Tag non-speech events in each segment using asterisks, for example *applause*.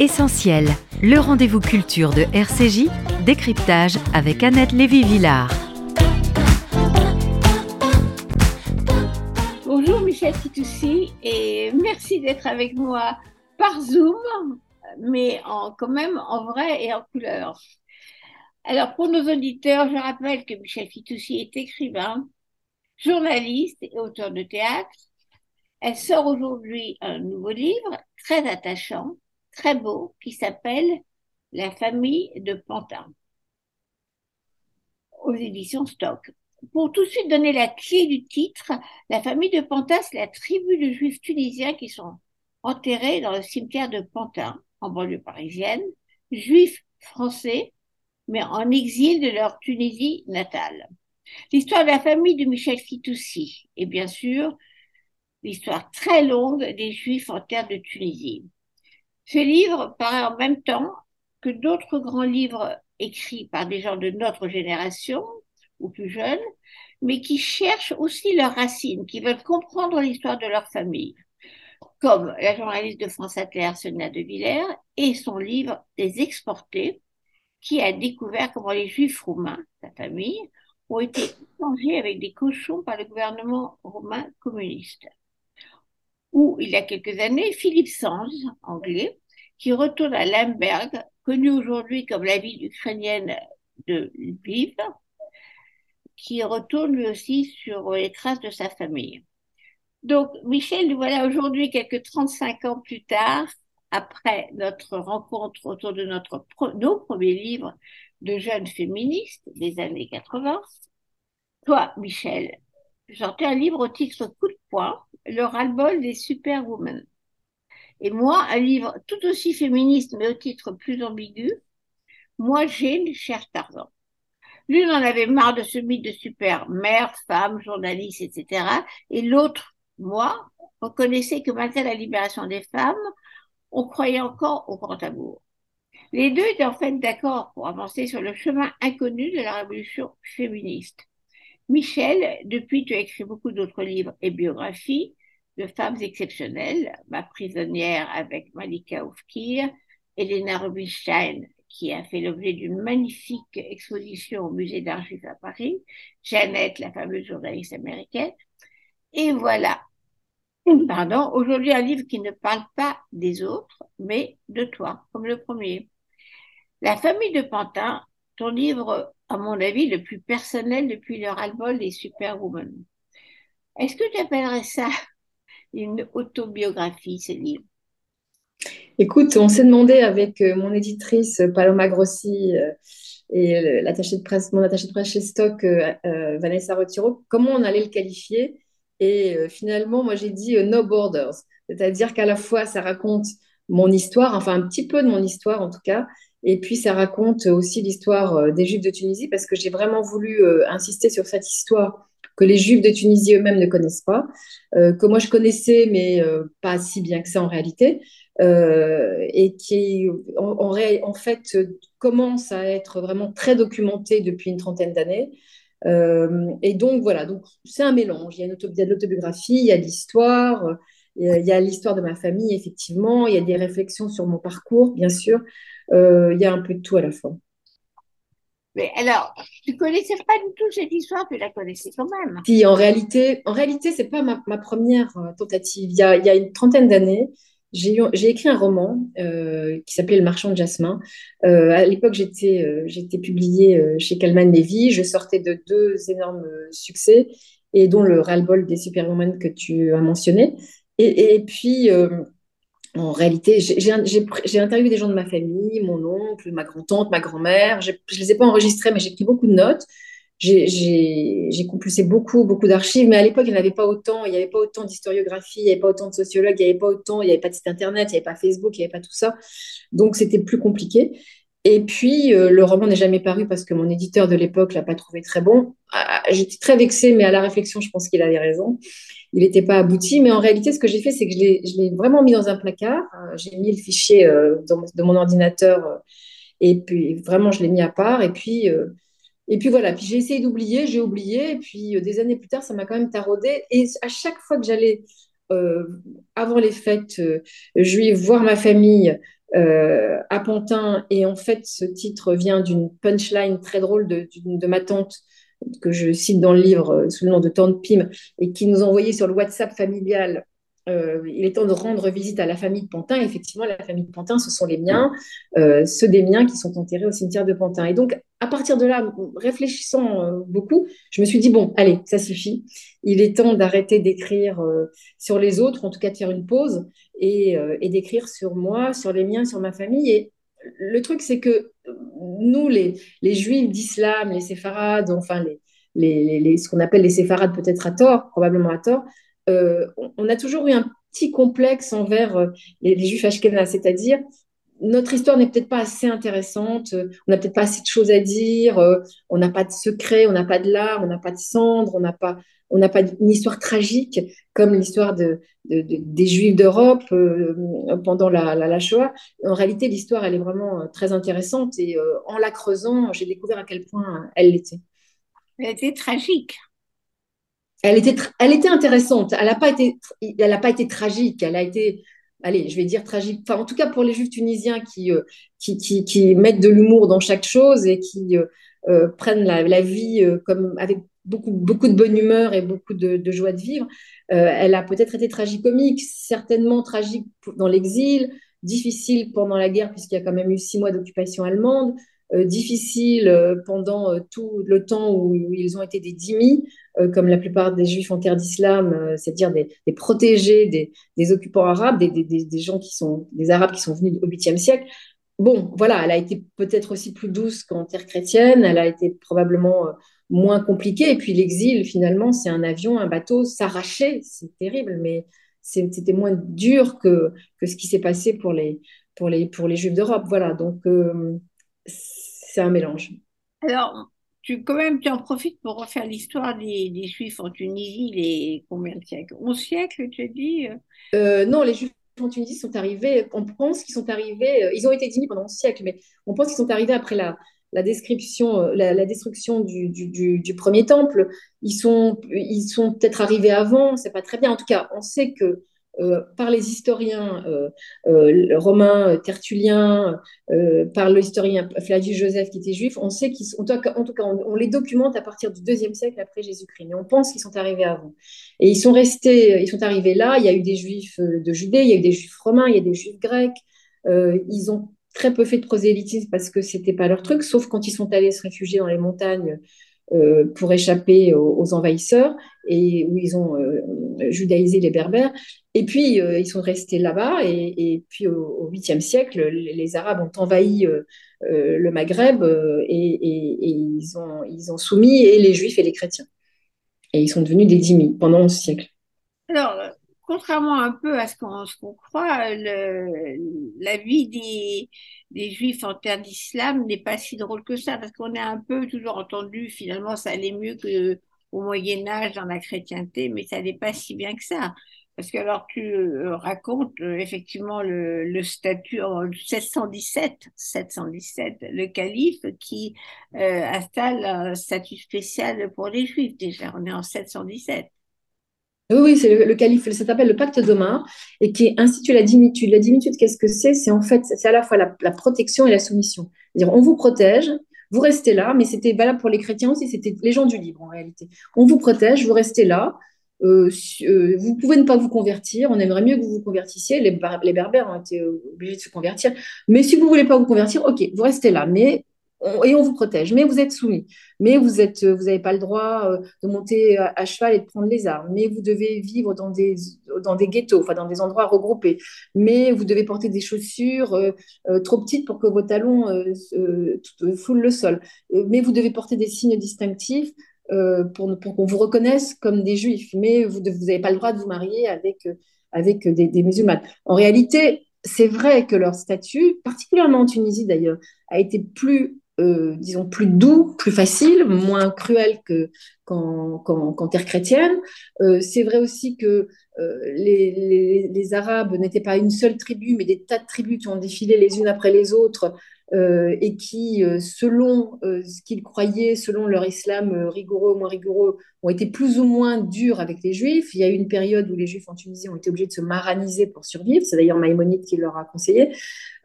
Essentiel, le rendez-vous culture de RCJ, décryptage avec Annette Lévy-Villard. Bonjour Michel Fitoussi et merci d'être avec moi par Zoom, mais en, quand même en vrai et en couleur. Alors pour nos auditeurs, je rappelle que Michel Fitoussi est écrivain, journaliste et auteur de théâtre. Elle sort aujourd'hui un nouveau livre très attachant très beau qui s'appelle La famille de Pantin aux éditions Stock. Pour tout de suite donner la clé du titre, la famille de Pantin, c'est la tribu de juifs tunisiens qui sont enterrés dans le cimetière de Pantin, en banlieue parisienne, juifs français, mais en exil de leur Tunisie natale. L'histoire de la famille de Michel Fitoussi et bien sûr l'histoire très longue des juifs en terre de Tunisie. Ce livre paraît en même temps que d'autres grands livres écrits par des gens de notre génération ou plus jeunes, mais qui cherchent aussi leurs racines, qui veulent comprendre l'histoire de leur famille, comme la journaliste de France Inter, Sonia de Villers, et son livre Des exportés, qui a découvert comment les juifs roumains, sa famille, ont été échangés avec des cochons par le gouvernement roumain communiste ou il y a quelques années, Philippe Sanz, anglais, qui retourne à Lemberg, connue aujourd'hui comme la ville ukrainienne de Lviv, qui retourne lui aussi sur les traces de sa famille. Donc, Michel, nous voilà aujourd'hui, quelques 35 ans plus tard, après notre rencontre autour de notre, nos premiers livres de jeunes féministes des années 80. Toi, Michel, sortais un livre au titre Coup de poing, le ras-le-bol des superwomen. Et moi, un livre tout aussi féministe, mais au titre plus ambigu, Moi, Jane, cher Tarzan. L'une en avait marre de ce mythe de super mère, femme, journaliste, etc. Et l'autre, moi, reconnaissait que malgré la libération des femmes, on croyait encore au grand amour. Les deux étaient en fait d'accord pour avancer sur le chemin inconnu de la révolution féministe. Michel, depuis, tu as écrit beaucoup d'autres livres et biographies de femmes exceptionnelles. Ma prisonnière avec Malika Oufkir, Elena Rubinstein, qui a fait l'objet d'une magnifique exposition au musée juif à Paris, Jeannette, la fameuse journaliste américaine. Et voilà. Pardon, aujourd'hui un livre qui ne parle pas des autres, mais de toi, comme le premier. La famille de Pantin, ton livre à mon avis, le plus personnel depuis leur album Les Superwoman. Est-ce que tu appellerais ça *laughs* une autobiographie, ce livre? Écoute, on s'est demandé avec euh, mon éditrice Paloma Grossi euh, et de presse, mon attaché de presse chez Stock, euh, Vanessa Retiro, comment on allait le qualifier. Et finalement, moi, j'ai dit No Borders. C'est-à-dire qu'à la fois, ça raconte mon histoire, enfin un petit peu de mon histoire en tout cas, et puis, ça raconte aussi l'histoire euh, des Juifs de Tunisie, parce que j'ai vraiment voulu euh, insister sur cette histoire que les Juifs de Tunisie eux-mêmes ne connaissent pas, euh, que moi je connaissais, mais pas si bien que ça en réalité, et qui en, fait commence à être vraiment très documenté depuis une trentaine d'années. et donc voilà, donc c'est un mélange. Il y a, une il y a de l'autobiographie, il y a l'histoire, il y a l'histoire de ma famille, effectivement, il y a des réflexions sur mon parcours, bien sûr. Euh, il y a un peu de tout à la fois. Mais alors, tu connaissais pas du tout cette histoire, tu la connaissais quand même. Si, en réalité, en réalité, c'est pas ma, ma, première euh, tentative. Il y a, il y a une trentaine d'années, j'ai écrit un roman euh, qui s'appelait Le Marchand de Jasmin. Euh, à l'époque, j'étais euh, publiée chez Calman Levy. Je sortais de deux énormes succès, et dont le ras-le-bol des Superwoman que tu as mentionné. Et, puis, en réalité, j'ai interviewé des gens de ma famille, mon oncle, ma grand-tante, ma grand-mère. Je ne les ai pas enregistrés, mais j'ai pris beaucoup de notes. J'ai compulsé beaucoup, beaucoup d'archives, mais à l'époque, il n'y avait pas autant. Il n'y avait pas autant d'historiographie, il n'y avait pas autant de sociologues, il n'y avait pas autant, il n'y avait pas de site internet, il n'y avait pas Facebook, il n'y avait pas tout ça. Donc, c'était plus compliqué. Et puis, euh, le roman n'est jamais paru parce que mon éditeur de l'époque l'a pas trouvé très bon. Ah, j'étais très vexée, mais à la réflexion, je pense qu'il avait raison il n'était pas abouti. Mais en réalité, ce que j'ai fait, c'est que je l'ai vraiment mis dans un placard. Euh, j'ai mis le fichier euh, de mon ordinateur euh, et puis vraiment, je l'ai mis à part. Et puis, et puis voilà. Puis j'ai essayé d'oublier, j'ai oublié. Et puis des années plus tard, ça m'a quand même taraudé. Et à chaque fois que j'allais avant les fêtes juives voir ma famille à Pantin. Et en fait, ce titre vient d'une punchline très drôle de, ma tante que je cite dans le livre sous le nom de Tante Pim et qui nous envoyait sur le WhatsApp familial euh, il est temps de rendre visite à la famille de Pantin. effectivement, la famille de Pantin, ce sont les miens, euh, ceux des miens qui sont enterrés au cimetière de Pantin. Et donc, à partir de là, réfléchissant euh, beaucoup, je me suis dit, bon, allez, ça suffit. Il est temps d'arrêter d'écrire sur les autres, en tout cas de faire une pause, et, d'écrire sur moi, sur les miens, sur ma famille. Le truc, c'est que nous, les, juifs d'islam, les séfarades, enfin, les, ce qu'on appelle les séfarades peut-être à tort, probablement à tort, euh, on a toujours eu un petit complexe envers euh, les, juifs ashkénazes, c'est-à-dire notre histoire n'est peut-être pas assez intéressante, on n'a peut-être pas assez de choses à dire, euh, on n'a pas de secret, on n'a pas de larmes, on n'a pas de cendres, on n'a pas, on n'a pas une histoire tragique comme l'histoire de, des Juifs d'Europe pendant la, la, Shoah. En réalité, l'histoire, elle est vraiment très intéressante et en la creusant, j'ai découvert à quel point elle l'était. Elle était tragique elle était, elle était intéressante. Elle n'a pas, été, elle pas été tragique. Elle a été, allez, je vais dire tragique. Enfin, en tout cas, pour les Juifs tunisiens qui, euh, qui, qui, mettent de l'humour dans chaque chose et qui euh, euh, prennent la, vie comme avec beaucoup, beaucoup de bonne humeur et beaucoup de, joie de vivre, elle a peut-être été tragicomique, certainement tragique dans l'exil, difficile pendant la guerre, puisqu'il y a quand même eu six mois d'occupation allemande. difficile pendant tout le temps où, ils ont été des dhimmis, euh, comme la plupart des juifs en terre d'islam, euh, c'est-à-dire des, protégés des, occupants arabes, des, gens qui sont des arabes qui sont venus au 8e siècle. Bon, voilà, elle a été peut-être aussi plus douce qu'en terre chrétienne, elle a été probablement euh, moins compliquée. Et puis l'exil, finalement, c'est un avion, un bateau s'arracher, c'est terrible, mais c'était moins dur que, que ce qui s'est passé pour les, pour, les, pour les juifs d'Europe. Voilà, donc c'est un mélange. Alors, tu, quand même, tu en profites pour refaire l'histoire des, Juifs en Tunisie, les combien de siècles? 11 siècles, tu as dit euh, Non, les Juifs en Tunisie sont arrivés, on pense qu'ils sont arrivés, euh, ils ont été dignes pendant 11 siècles, mais on pense qu'ils sont arrivés après la, la, description, euh, la, destruction du, du, premier temple. Ils sont, ils sont peut-être arrivés avant, c'est pas très bien. En tout cas, on sait que euh, par les historiens euh, romains, tertulliens, par l'historien Flavius Joseph qui était juif, on sait qu'ils en tout cas, on, les documente à partir du deuxième siècle après Jésus-Christ, mais on pense qu'ils sont arrivés avant. Et ils sont restés, ils sont arrivés là. Il y a eu des juifs de Judée, il y a eu des juifs romains, il y a des juifs grecs. ils ont très peu fait de prosélytisme parce que c'était pas leur truc, sauf quand ils sont allés se réfugier dans les montagnes pour échapper aux, envahisseurs et où ils ont judaïsé les Berbères. Et puis, euh, ils sont restés là-bas. Et, puis, au 8e siècle, les, Arabes ont envahi euh, euh, le Maghreb et, ils, ont, ils ont soumis et les Juifs et les chrétiens. Et ils sont devenus des dhimmis pendant 11 siècles. Alors, contrairement un peu à ce qu'on croit, la vie des, Juifs en terre d'islam n'est pas si drôle que ça, parce qu'on a un peu toujours entendu finalement ça allait mieux que au Moyen Âge dans la chrétienté, mais ça n'est pas si bien que ça. Parce que alors tu euh, racontes euh, effectivement le, statut en 717, 717, le calife qui euh, installe un statut spécial pour les juifs déjà. On est en 717. Oui, oui, c'est le, calife, ça s'appelle le pacte d'Omar et qui institue la dimitude. La dimitude, qu'est-ce que c'est? C'est en fait, c'est à la fois la, protection et la soumission. C'est-à-dire, on vous protège, vous restez là, mais c'était valable pour les chrétiens aussi, c'était les gens du livre en réalité. On vous protège, vous restez là, euh, euh, vous pouvez ne pas vous convertir, on aimerait mieux que vous vous convertissiez, les, berbères ont été obligés de se convertir, mais si vous voulez pas vous convertir, ok, vous restez là, mais et on vous protège, mais vous êtes soumis, mais vous êtes, vous n'avez pas le droit euh, de monter à, cheval et de prendre les armes, mais vous devez vivre dans des, dans des ghettos, enfin dans des endroits regroupés, mais vous devez porter des chaussures trop petites pour que vos talons foulent le sol, mais vous devez porter des signes distinctifs euh, pour, qu'on vous reconnaisse comme des juifs, mais vous n'avez pas le droit de vous marier avec, euh, avec des, des musulmanes. En réalité, c'est vrai que leur statut, particulièrement en Tunisie d'ailleurs, a été plus, euh, disons, plus doux, plus facile, moins cruel qu'en terre chrétienne. c'est vrai aussi que les, les, les, Arabes n'étaient pas une seule tribu, mais des tas de tribus qui ont défilé les unes après les autres et qui, selon ce qu'ils croyaient, selon leur islam rigoureux ou moins rigoureux, ont été plus ou moins durs avec les juifs. Il y a eu une période où les juifs en Tunisie ont été obligés de se maraniser pour survivre. C'est d'ailleurs Maïmonide qui leur a conseillé.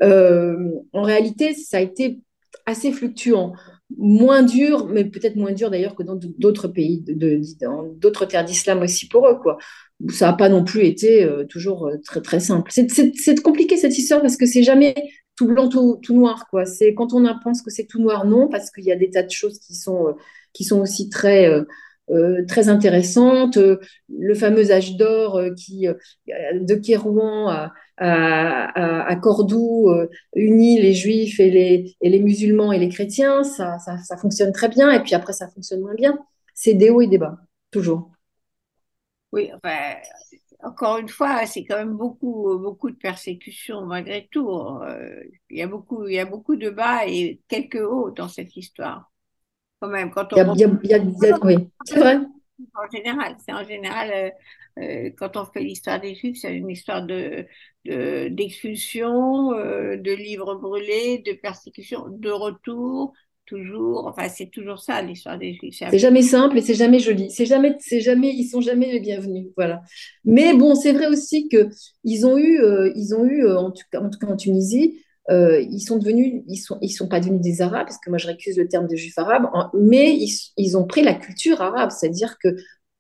en réalité, ça a été assez fluctuant moins dur, mais peut-être moins dur d'ailleurs que dans d'autres pays, dans d'autres terres d'islam aussi pour eux. Quoi ça n'a pas non plus été euh, toujours euh, très très simple. C'est compliqué cette histoire parce que c'est jamais tout blanc, tout, tout noir. Quoi. C'est quand on pense que c'est tout noir, non, parce qu'il y a des tas de choses qui sont, euh, qui sont aussi très, très intéressantes. le fameux âge d'or de Kérouan à, à, à, Cordoue unit les juifs et les, et les musulmans et les chrétiens, ça, ça, ça fonctionne très bien. Et puis après, ça fonctionne moins bien. C'est des hauts et des bas, toujours. Oui, enfin, encore une fois, c'est quand même beaucoup, beaucoup de persécutions malgré tout. Euh, il, y a beaucoup, il y a beaucoup de bas et quelques hauts dans cette histoire. Quand même, quand on. Il y a, il y a, oui, c'est vrai. En général, c'est en général, euh, euh, quand on fait l'histoire des Juifs, c'est une histoire de, d'expulsion, de livres brûlés, de persécution, de retour, toujours. Enfin, c'est toujours ça l'histoire des Juifs. C'est jamais simple et c'est jamais joli. C'est jamais, c'est jamais, ils sont jamais les bienvenus. Voilà. Mais bon, c'est vrai aussi que ils ont eu, euh, ils ont eu, euh, en tout cas, en, tout cas en Tunisie, euh, ils sont devenus, ils sont, ils sont pas devenus des Arabes parce que moi je récuse le terme de Juifs arabes, mais ils, ils, ont pris la culture arabe, c'est-à-dire que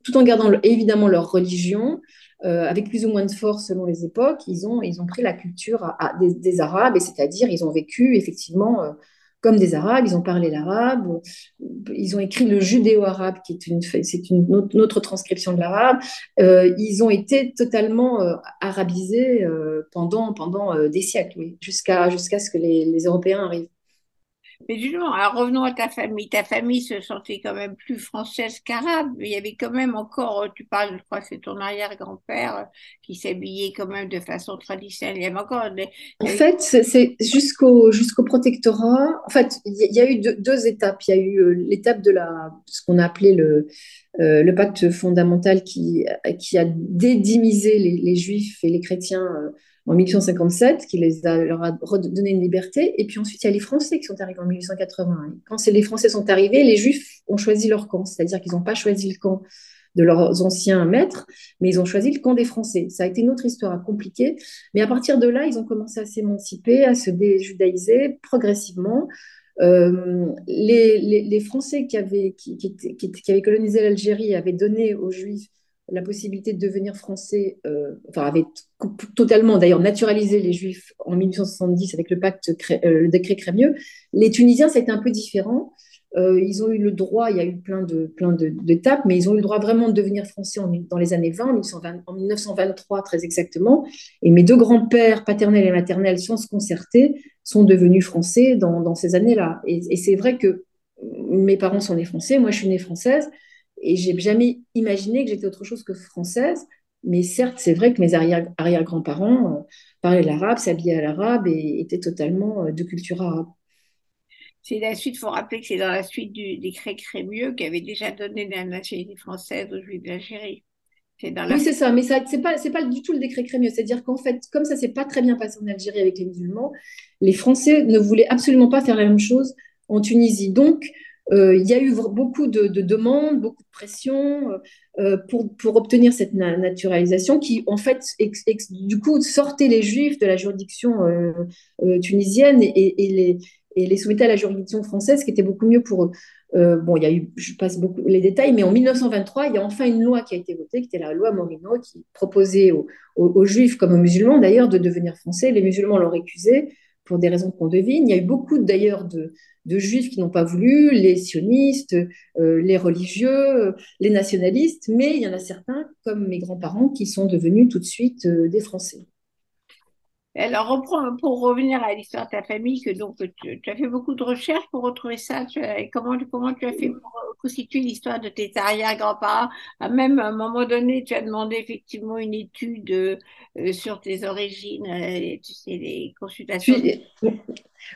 tout en gardant évidemment leur religion, avec plus ou moins de force selon les époques, ils ont, ils ont pris la culture des, des, Arabes, et c'est-à-dire ils ont vécu effectivement comme des Arabes, ils ont parlé l'arabe, ils ont écrit le judéo-arabe, qui est une, c'est une autre transcription de l'arabe. Euh, ils ont été totalement euh, arabisés euh, pendant, pendant des siècles, jusqu'à jusqu'à ce que les, les Européens arrivent. Mais justement, alors revenons à ta famille. Ta famille se sentait quand même plus française qu'arabe. Il y avait quand même encore, tu parles, je crois que c'est ton arrière-grand-père euh, qui s'habillait quand même de façon traditionnelle. Il y avait encore En fait, c'est jusqu'au jusqu'au protectorat. En fait, il y, a eu deux, étapes. Il y a eu euh, l'étape de la, ce qu'on a appelé le, euh, le pacte fondamental qui, qui a dédimisé les, les juifs et les chrétiens en 1857, qui les a, leur a donné une liberté. Et puis ensuite, il y a les Français qui sont arrivés en 1881. Quand les Français sont arrivés, les Juifs ont choisi leur camp, c'est-à-dire qu'ils n'ont pas choisi le camp de leurs anciens maîtres, mais ils ont choisi le camp des Français. Ça a été une autre histoire compliquée, mais à partir de là, ils ont commencé à s'émanciper, à se déjudaïser progressivement. Euh, les, Français qui avaient colonisé l'Algérie avaient donné aux Juifs la possibilité de devenir français, euh, enfin, avait totalement d'ailleurs naturalisé les Juifs en 1870 avec le pacte, euh, le décret Crémieux. Les Tunisiens, ça a été un peu différent. Euh, ils ont eu le droit, il y a eu plein de plein d'étapes, mais ils ont eu le droit vraiment de devenir français dans les années 20, en 1923 très exactement. Et mes deux grands-pères, paternels et maternels, sans se concerter, sont devenus français dans, dans ces années-là. Et, et c'est vrai que mes parents sont nés français, moi je suis née française. Et j'ai jamais imaginé que j'étais autre chose que française. Mais certes, c'est vrai que mes arrière-grands-parents euh, parlaient l'arabe, s'habillaient à l'arabe et étaient totalement euh, de culture arabe. C'est la suite, il faut rappeler que c'est dans la suite du décret Crémieux qui avait déjà donné la nationalité française aux Juifs d'Algérie. Oui, c'est ça, mais ce n'est pas, pas du tout le décret Crémieux. C'est-à-dire qu'en fait, comme ça s'est pas très bien passé en Algérie avec les musulmans, les Français ne voulaient absolument pas faire la même chose en Tunisie. Donc, il y a eu beaucoup de, demandes, beaucoup de pression euh, pour, pour, obtenir cette naturalisation qui, en fait, du coup, sortait les Juifs de la juridiction euh, tunisienne et, les, et, les, soumettait à la juridiction française, qui était beaucoup mieux pour eux. bon, il y a eu, je passe beaucoup les détails, mais en 1923, il y a enfin une loi qui a été votée, qui était la loi Morino, qui proposait aux, aux Juifs comme aux musulmans, d'ailleurs, de devenir français. Les musulmans l'ont récusé pour des raisons qu'on devine. Il y a eu beaucoup d'ailleurs de, de, juifs qui n'ont pas voulu, les sionistes, euh, les religieux, les nationalistes, mais il y en a certains, comme mes grands-parents, qui sont devenus tout de suite euh, des Français. Alors, pour revenir à l'histoire de ta famille, que donc tu, as fait beaucoup de recherches pour retrouver ça. comment, comment tu as fait pour constituer l'histoire de tes arrière-grands-parents? Même à un moment donné, tu as demandé effectivement une étude euh, sur tes origines, euh, tu sais, les consultations.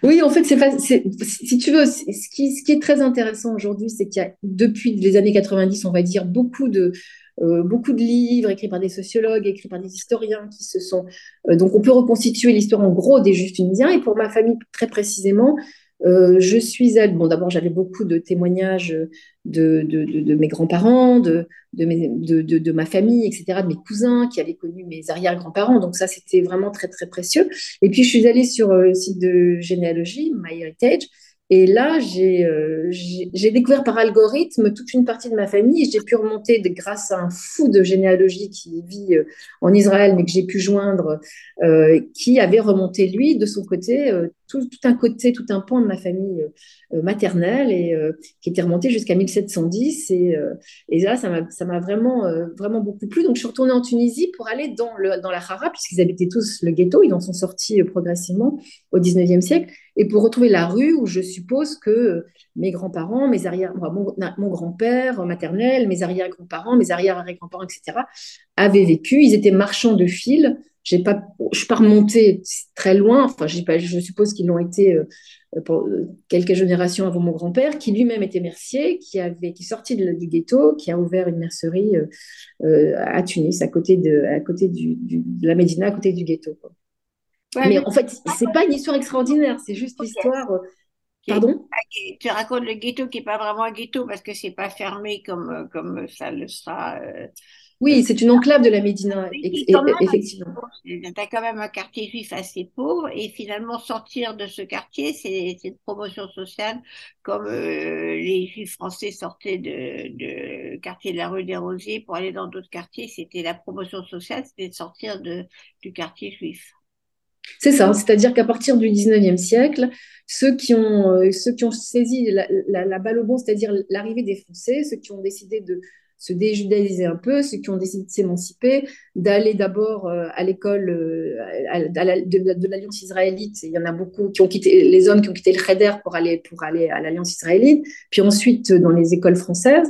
oui, en fait, c'est si tu veux, ce qui est très intéressant aujourd'hui, c'est qu'il y a depuis les années 90, on va dire, beaucoup de beaucoup de livres écrits par des sociologues, écrits par des historiens qui se sont. donc, on peut reconstituer l'histoire en gros des Juifs tunisiens. Et pour ma famille, très précisément, euh, je suis allée, bon d'abord j'avais beaucoup de témoignages de, de, mes grands-parents, de, de, ma famille, etc., de mes cousins qui avaient connu mes arrière-grands-parents, donc ça c'était vraiment très très précieux. Et puis je suis allée sur euh, le site de généalogie, MyHeritage, et là, euh, j'ai découvert par algorithme toute une partie de ma famille. J'ai pu remonter grâce à un fou de généalogie qui vit euh, en Israël, mais que j'ai pu joindre, euh, qui avait remonté, lui, de son côté, tout, un côté, tout un pan de ma famille maternelle, et qui était remonté jusqu'à 1710. Et, et là, ça m'a vraiment, vraiment beaucoup plu. Donc, je suis retournée en Tunisie pour aller dans, le, dans la Hara, puisqu'ils habitaient tous le ghetto. Ils en sont sortis progressivement au 19e siècle et pour retrouver la rue où je suppose que mes grands-parents, mes arrière, mon, grand-père maternel, mes arrière-grands-parents, mes arrière-arrière-grands-parents, etc., avaient vécu. Ils étaient marchands de fils. J'ai pas, je suis pas remontée très loin. Enfin, je suppose qu'ils l'ont été euh, pour euh, quelques générations avant mon grand-père, qui lui-même était mercier, qui avait, qui sorti du ghetto, qui a ouvert une mercerie euh, à Tunis, à côté de, à côté du, de la Médina, à côté du ghetto mais en fait, c'est pas une histoire extraordinaire, c'est juste l'histoire. Euh, pardon? Tu racontes le ghetto qui n'est pas vraiment un ghetto parce que c'est pas fermé comme, euh, comme ça le sera. Euh, oui, c'est une enclave de la Médina, effectivement. Tu as quand même un quartier juif assez pauvre et finalement sortir de ce quartier, c'est une promotion sociale comme les juifs français sortaient de, de quartier de la rue des Rosiers pour aller dans d'autres quartiers. C'était la promotion sociale, c'était de sortir de, du quartier juif. C'est ça, c'est-à-dire qu'à partir du 19e siècle, ceux qui ont, euh, ceux qui ont saisi la, balle au bon, c'est-à-dire l'arrivée des Français, ceux qui ont décidé de se déjudaïser un peu, ceux qui ont décidé de s'émanciper, d'aller d'abord euh, à l'école euh, de, l'Alliance israélite. Il y en a beaucoup qui ont quitté, les hommes qui ont quitté le Cheder pour aller, pour aller à l'Alliance israélite, puis ensuite dans les écoles françaises.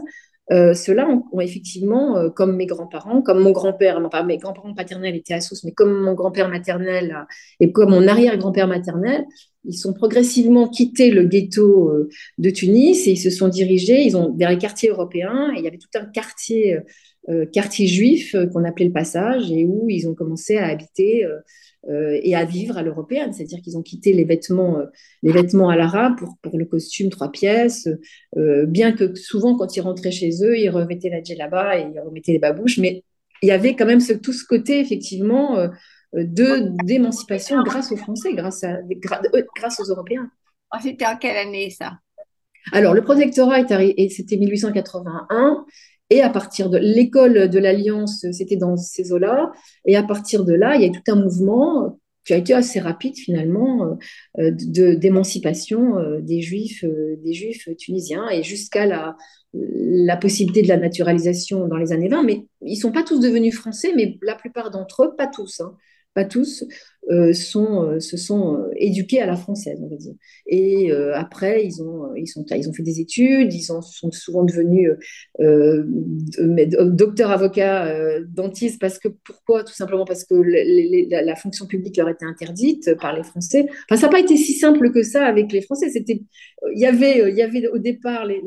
Euh, ceux-là ont, effectivement, euh, comme mes grands-parents, comme mon grand-père, enfin mes grands-parents paternels étaient à Sousse, mais comme mon grand-père maternel et comme mon arrière-grand-père maternel, ils sont progressivement quitté le ghetto euh, de Tunis et ils se sont dirigés, ils ont vers les quartiers européens. Et il y avait tout un quartier, quartier juif qu'on appelait le Passage et où ils ont commencé à habiter euh, et à vivre à l'européenne, c'est-à-dire qu'ils ont quitté les vêtements, euh, les vêtements à l'arabe pour, pour le costume trois pièces, euh, bien que souvent quand ils rentraient chez eux, ils remettaient la djellaba et ils remettaient les babouches, mais il y avait quand même ce, tout ce côté effectivement de d'émancipation grâce aux Français, grâce, à, grâce aux Européens. Oh, c'était en quelle année ça? Alors, le protectorat est c'était 1881, et à partir de l'école de l'Alliance, c'était dans ces eaux-là. Et à partir de là, il y a tout un mouvement qui a été assez rapide finalement euh, de d'émancipation euh, des juifs, euh, des juifs tunisiens et jusqu'à la, la possibilité de la naturalisation dans les années 20. Mais ils sont pas tous devenus français, mais la plupart d'entre eux, pas tous. Hein pas tous, euh, sont, euh, se sont euh, éduqués à la française, on va dire. Et après, ils ont, ils, sont, ils ont fait des études, ils sont souvent devenus docteurs, avocats, dentistes, parce que pourquoi? Tout simplement parce que la, fonction publique leur était interdite par les Français. Enfin, ça n'a pas été si simple que ça avec les Français. C'était, il y avait, y avait au départ les,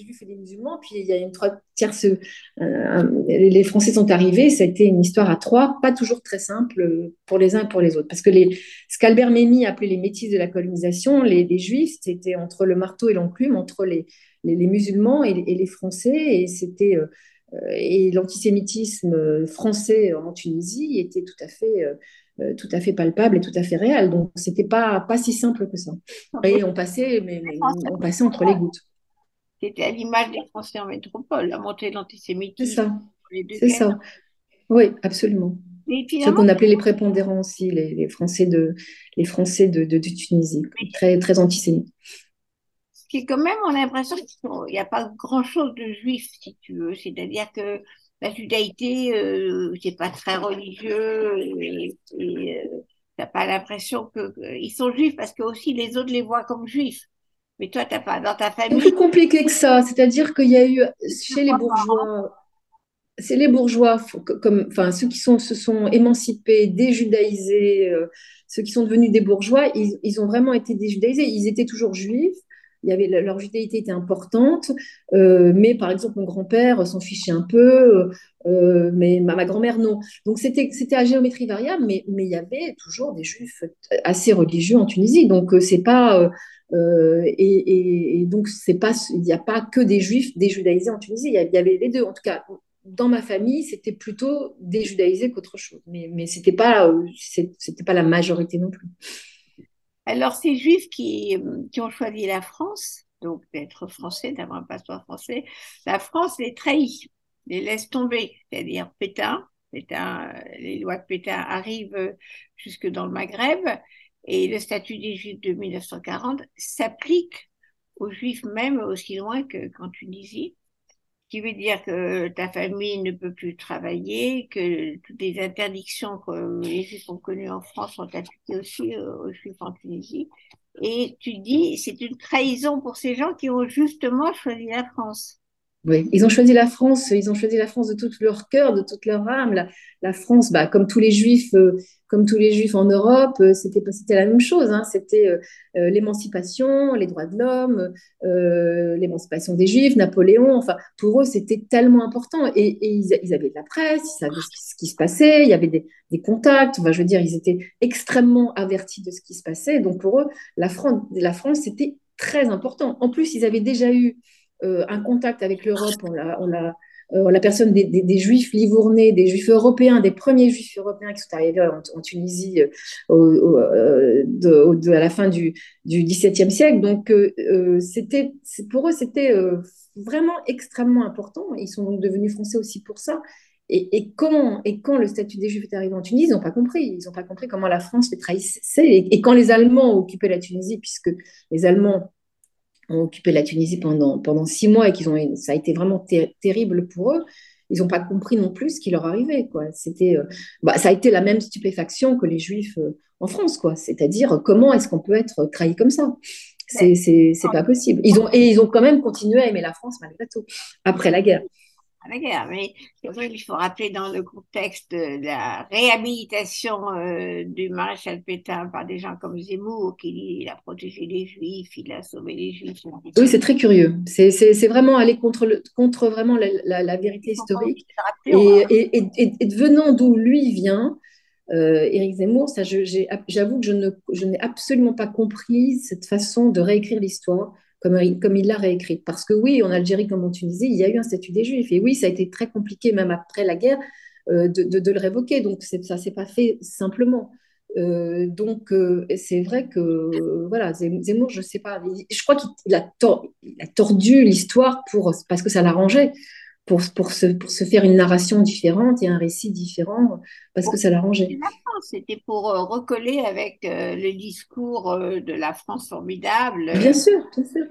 Juifs et les musulmans, puis il y a une trois tierce, les Français sont arrivés. Ça a été une histoire à trois, pas toujours très simple pour les uns et pour les autres. Parce que les, ce qu'Albert Memmi appelait les métis de la colonisation, les, juifs, c'était entre le marteau et l'enclume, entre les, les, musulmans et, les Français, et c'était euh, et l'antisémitisme français en Tunisie était tout à fait euh, tout à fait palpable et tout à fait réel. Donc c'était pas pas si simple que ça. Et on passait mais, on passait entre les gouttes. C'était à l'image des Français en métropole, la montée de l'antisémitisme. C'est ça. C'est ça. Oui, absolument. Ce qu'on appelait les prépondérants aussi, les, Français de, les Français de, de, Tunisie, très, très antisémites. Ce qui est quand même, on a l'impression qu'il n'y a pas grand-chose de juif, si tu veux. C'est-à-dire que la judaïté, euh, c'est pas très religieux et, et euh, t'as pas l'impression qu'ils sont juifs parce que aussi les autres les voient comme juifs. Mais toi, t'as pas dans ta famille. C'est plus compliqué que ça. C'est-à-dire qu'il y a eu chez les bourgeois c'est les bourgeois, comme, enfin, ceux qui se sont émancipés, déjudaïsés, euh, ceux qui sont devenus des bourgeois, ils, ont vraiment été déjudaïsés. Ils étaient toujours juifs, il y avait, leur judéité était importante, mais par exemple, mon grand-père s'en fichait un peu, mais ma, grand-mère, non. Donc, c'était à géométrie variable, mais, mais il y avait toujours des juifs assez religieux en Tunisie. Donc, c'est pas. Et, donc, il n'y a pas que des juifs déjudaïsés en Tunisie, il y avait les deux. En tout cas, dans ma famille, c'était plutôt déjudaïsé qu'autre chose. Mais, mais ce n'était pas, c'était pas la majorité non plus. Alors, ces juifs qui, qui ont choisi la France, donc d'être français, d'avoir un passeport français, la France les trahit, les laisse tomber. C'est-à-dire Pétain, Pétain, les lois de Pétain arrivent jusque dans le Maghreb et le statut des juifs de 1940 s'applique aux juifs même aussi loin qu'en Tunisie qui veut dire que ta famille ne peut plus travailler, que toutes les interdictions que les Juifs ont connues en France sont appliquées aussi aux Juifs en Tunisie. Et tu dis, c'est une trahison pour ces gens qui ont justement choisi la France. Oui, ils ont choisi la France, ils ont choisi la France de tout leur cœur, de toute leur âme. La, France, bah, comme tous les juifs, euh, comme tous les juifs en Europe, euh, c'était la même chose. Hein. C'était euh, l'émancipation, les droits de l'homme, l'émancipation des juifs, Napoléon. Enfin, pour eux, c'était tellement important. Et, ils, avaient de la presse, ils savaient ce qui, se passait, il y avait des, contacts. Enfin, je veux dire, ils étaient extrêmement avertis de ce qui se passait. Donc pour eux, la France, la France, c'était très important. En plus, ils avaient déjà eu euh, un contact avec l'Europe, on la, euh, la personne des, juifs livournais, des juifs européens, des premiers juifs européens qui sont arrivés en, Tunisie euh, de, à la fin du, XVIIe siècle. Donc, c'était, pour eux, c'était vraiment extrêmement important. Ils sont donc devenus français aussi pour ça. Et, comment et quand le statut des Juifs est arrivé en Tunisie, ils n'ont pas compris. Ils n'ont pas compris comment la France les trahissait. Et, et, quand les Allemands occupaient la Tunisie, puisque les Allemands ont occupé la Tunisie pendant, pendant six mois et qu'ils ont, ça a été vraiment terrible pour eux, ils n'ont pas compris non plus ce qui leur arrivait. Quoi. C'était, euh, bah, ça a été la même stupéfaction que les Juifs euh, en France, quoi. C'est-à-dire, comment est-ce qu'on peut être trahi comme ça? C'est, c'est, c'est pas possible. Ils ont, et ils ont quand même continué à aimer la France malgré tout, après la guerre la guerre. Mais il faut rappeler dans le contexte de la réhabilitation euh, du maréchal Pétain par des gens comme Zemmour, qui il a protégé les Juifs, il a sauvé les Juifs. Oui, c'est très curieux. C'est vraiment aller contre, le, contre vraiment la, vérité historique. Et, et, venant d'où lui vient, euh, Éric Zemmour, j'avoue que je n'ai absolument pas compris cette façon de réécrire l'histoire comme, il l'a réécrite. Parce que oui, en Algérie comme en Tunisie, il y a eu un statut des Juifs. Et oui, ça a été très compliqué, même après la guerre, euh, de, le révoquer. Donc ça ne s'est pas fait simplement. Euh, donc euh, c'est vrai que voilà Zemmour je sais pas je crois qu'il a, a, tordu l'histoire pour parce que ça l'arrangeait pour, pour, se, pour se faire une narration différente et un récit différent parce que ça l'arrangeait. C'était pour euh, recoller avec euh, le discours euh, de la France formidable. Bien sûr, bien sûr.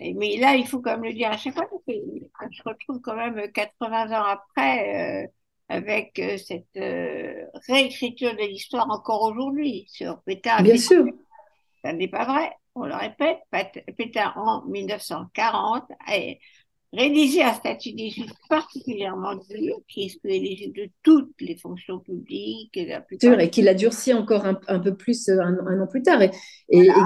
mais là, il faut quand même le dire à chaque fois, parce que je retrouve quand même 80 ans après avec cette réécriture de l'histoire encore aujourd'hui sur Pétain. Bien sûr. Ça n'est pas vrai, on le répète, Pétain en 1940 et rédiger un statut des juifs particulièrement dur, qui excluait les de toutes les fonctions publiques. Et, la et qui l'a durci encore un, peu plus euh, un, an plus tard. Et,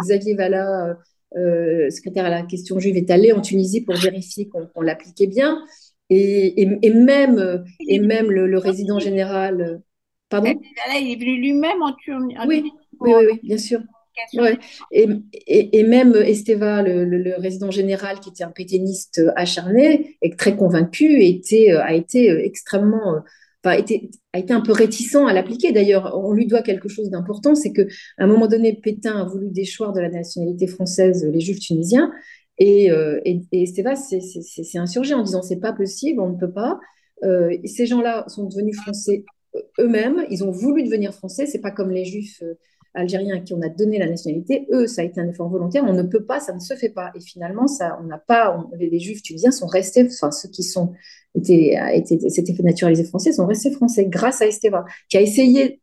Xavier Vallat, euh, euh, secrétaire à la question juive, est allé en Tunisie pour vérifier qu'on l'appliquait bien. Et, même, et même le, résident général. Pardon? Il est venu lui-même en Tunisie. Oui, oui, oui, bien sûr. Et, même Esteva, le, résident général, qui était un pétainiste acharné et très convaincu, euh, a été euh, extrêmement, euh, a été un peu réticent à l'appliquer. D'ailleurs, on lui doit quelque chose d'important, c'est qu'à un moment donné, Pétain a voulu déchoir de la nationalité française les Juifs tunisiens. Et, et, Esteva s'est insurgé en disant c'est pas possible, on ne peut pas. ces gens-là sont devenus français eux-mêmes, ils ont voulu devenir français, c'est pas comme les Juifs algériens à qui on a donné la nationalité, eux, ça a été un effort volontaire. On ne peut pas, ça ne se fait pas. Et finalement, ça, on n'a pas. les, Juifs tunisiens sont restés, enfin ceux qui sont étaient, s'étaient fait naturaliser français, sont restés français grâce à Esteva, qui a essayé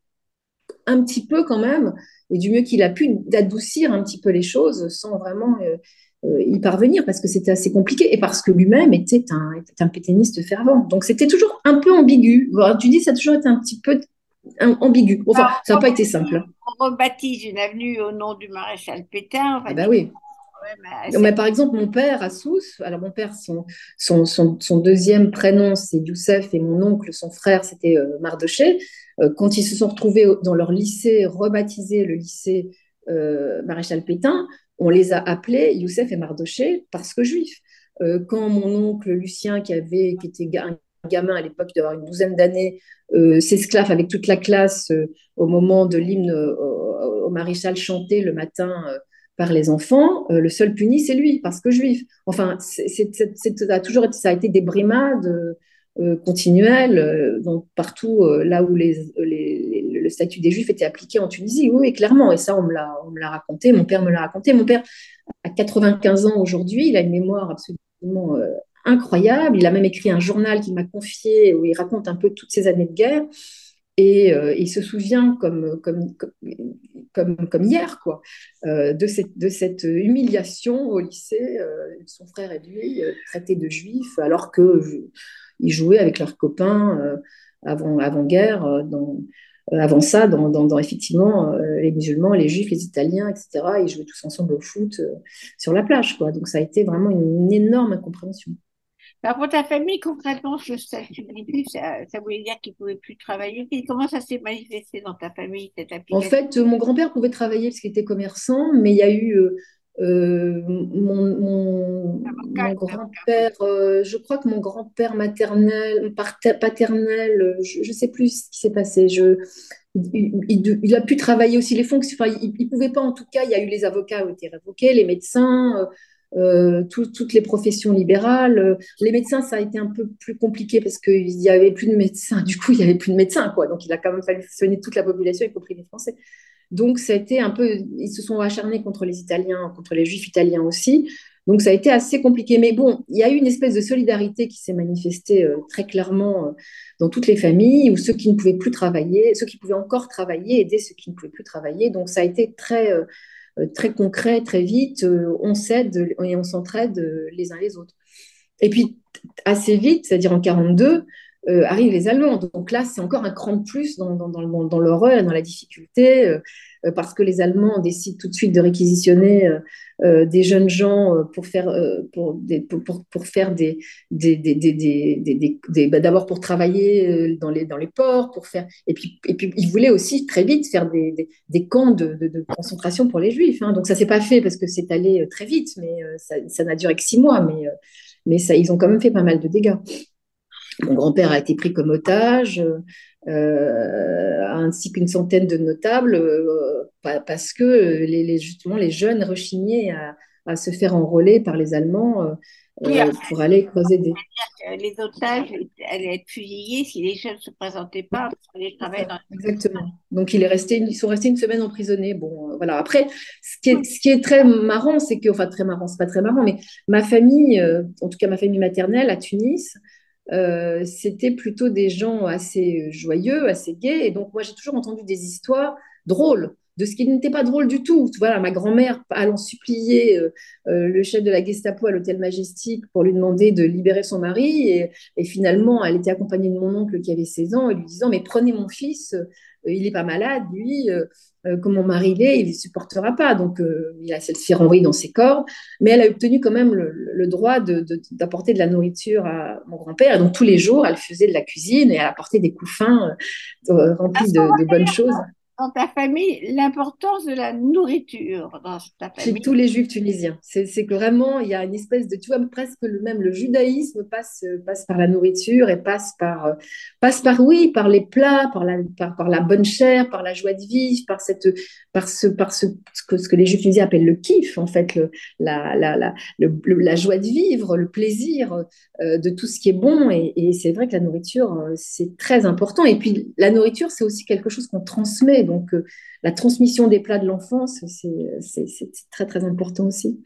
un petit peu quand même, et du mieux qu'il a pu, d'adoucir un petit peu les choses sans vraiment euh, euh, y parvenir, parce que c'était assez compliqué, et parce que lui-même était un, était un pétainiste fervent. Donc c'était toujours un peu ambigu. tu dis, ça a toujours été un petit peu ambigu. Enfin, ça n'a pas été simple. On rebaptise une avenue au nom du maréchal Pétain. Ah bah oui. mais par exemple, mon père, Assous, alors mon père, son, son, son, deuxième prénom, c'est Youssef, et mon oncle, son frère, c'était euh, Mardoché. Euh, quand ils se sont retrouvés dans leur lycée, rebaptisé le lycée euh, Maréchal Pétain, on les a appelés Youssef et Mardoché parce que juifs. quand mon oncle Lucien, qui, avait, qui était un gamin à l'époque d'avoir une douzaine d'années, s'esclave avec toute la classe au moment de l'hymne au, maréchal chanté le matin par les enfants, euh, le seul puni, c'est lui, parce que juif. Enfin, ça a toujours été, ça a été des brimades euh, continuelles, euh, donc partout là où le statut des juifs était appliqué en Tunisie, oui, clairement. Et ça, on me, l'a, on me l'a raconté, mon père me l'a raconté. Mon père a 95 ans aujourd'hui, il a une mémoire absolument incroyable. Il a même écrit un journal qu'il m'a confié où il raconte un peu toutes ces années de guerre. Et euh, il se souvient comme, comme, comme, comme hier quoi, euh, de, cette, de cette humiliation au lycée, euh, son frère et lui traités de juifs alors qu'ils jouaient avec leurs copains avant, avant-guerre, avant ça, dans, dans, effectivement les musulmans, les juifs, les italiens, etc. Ils jouaient tous ensemble au foot sur la plage. Quoi. Donc ça a été vraiment une énorme incompréhension. Alors pour ta famille, concrètement, ce statut de ça, ça voulait dire qu'il ne pouvait plus travailler. comment ça s'est manifesté dans ta famille, cette En fait, mon grand-père pouvait travailler parce qu'il était commerçant, mais il y a eu euh, euh, mon, mon, grand-père, euh, je crois que mon grand-père maternel, paternel, je ne sais plus ce qui s'est passé. Je, il, a pu travailler aussi les fonctions. Enfin, il ne pouvait pas, en tout cas, il y a eu les avocats qui ont été révoqués, les médecins. Euh, toutes les professions libérales. Les médecins, ça a été un peu plus compliqué parce qu'il n'y avait plus de médecins. Du coup, il n'y avait plus de médecins, quoi. Donc, il a quand même fallu soigner toute la population, y compris les Français. Donc, ça a été un peu. Ils se sont acharnés contre les Italiens, contre les Juifs italiens aussi. Donc, ça a été assez compliqué. Mais bon, il y a eu une espèce de solidarité qui s'est manifestée euh, très clairement euh, dans toutes les familles, où ceux qui ne pouvaient plus travailler, ceux qui pouvaient encore travailler, aider ceux qui ne pouvaient plus travailler. Donc, ça a été très euh, très concret, très vite, euh, on s'aide et on s'entraide euh, les uns les autres. Et puis, assez vite, c'est-à-dire en 42, arrivent les Allemands. Donc là, c'est encore un cran de plus dans, dans, dans, dans l'horreur et dans la difficulté. Euh, parce que les Allemands décident tout de suite de réquisitionner euh, euh, des jeunes gens pour faire, pour, pour, pour, faire des, des, des, bah, d'abord pour travailler dans les, dans les ports, pour faire, et puis, et puis ils voulaient aussi très vite faire des, des camps de, concentration pour les Juifs. Hein. Donc ça s'est pas fait parce que c'est allé très vite, mais ça, n'a duré que six mois, mais, mais ça, ils ont quand même fait pas mal de dégâts. Mon grand-père a été pris comme otage. Ainsi qu'une centaine de notables, parce que les, justement les jeunes rechignaient à, se faire enrôler par les Allemands euh, pour aller creuser des. Les otages allaient être fusillés si les jeunes ne se présentaient pas dans Exactement. Donc il est resté, ils sont restés une semaine emprisonnés. Bon, voilà. Après, ce qui est, ce qui est très marrant, c'est que, enfin très marrant, c'est pas très marrant, mais ma famille, en tout cas ma famille maternelle à Tunis, euh, c'était plutôt des gens assez joyeux, assez gais. Et donc, moi, j'ai toujours entendu des histoires drôles de ce qui n'était pas drôle du tout. Voilà, ma grand-mère allant supplier euh, euh, le chef de la Gestapo à l'hôtel Majestic pour lui demander de libérer son mari. Et, et, finalement, elle était accompagnée de mon oncle qui avait 16 ans et lui disant, mais prenez mon fils, il n'est pas malade, lui, euh, comme mon mari l'est, il ne supportera pas. Donc, euh, il a cette renvoyée dans ses corps. Mais elle a obtenu quand même le, droit d'apporter de, la nourriture à mon grand-père. Et donc, tous les jours, elle faisait de la cuisine et elle apportait des couffins euh, remplis de bonnes choses dans ta famille l'importance de la nourriture dans ta famille? Chez tous les juifs tunisiens. C'est que vraiment, il y a une espèce de, tu vois, presque le même, le judaïsme passe, passe par la nourriture et passe par, euh, passe par oui, par les plats, par la, par, par la bonne chair, par la joie de vivre, par, cette, par, ce, par ce, que, ce que les juifs tunisiens appellent le kiff, en fait, le, la, la, la, la joie de vivre, le plaisir euh, de tout ce qui est bon. Et, et c'est vrai que la nourriture, euh, c'est très important. Et puis, la nourriture, c'est aussi quelque chose qu'on transmet donc, euh, la transmission des plats de l'enfance, c'est très, très important aussi.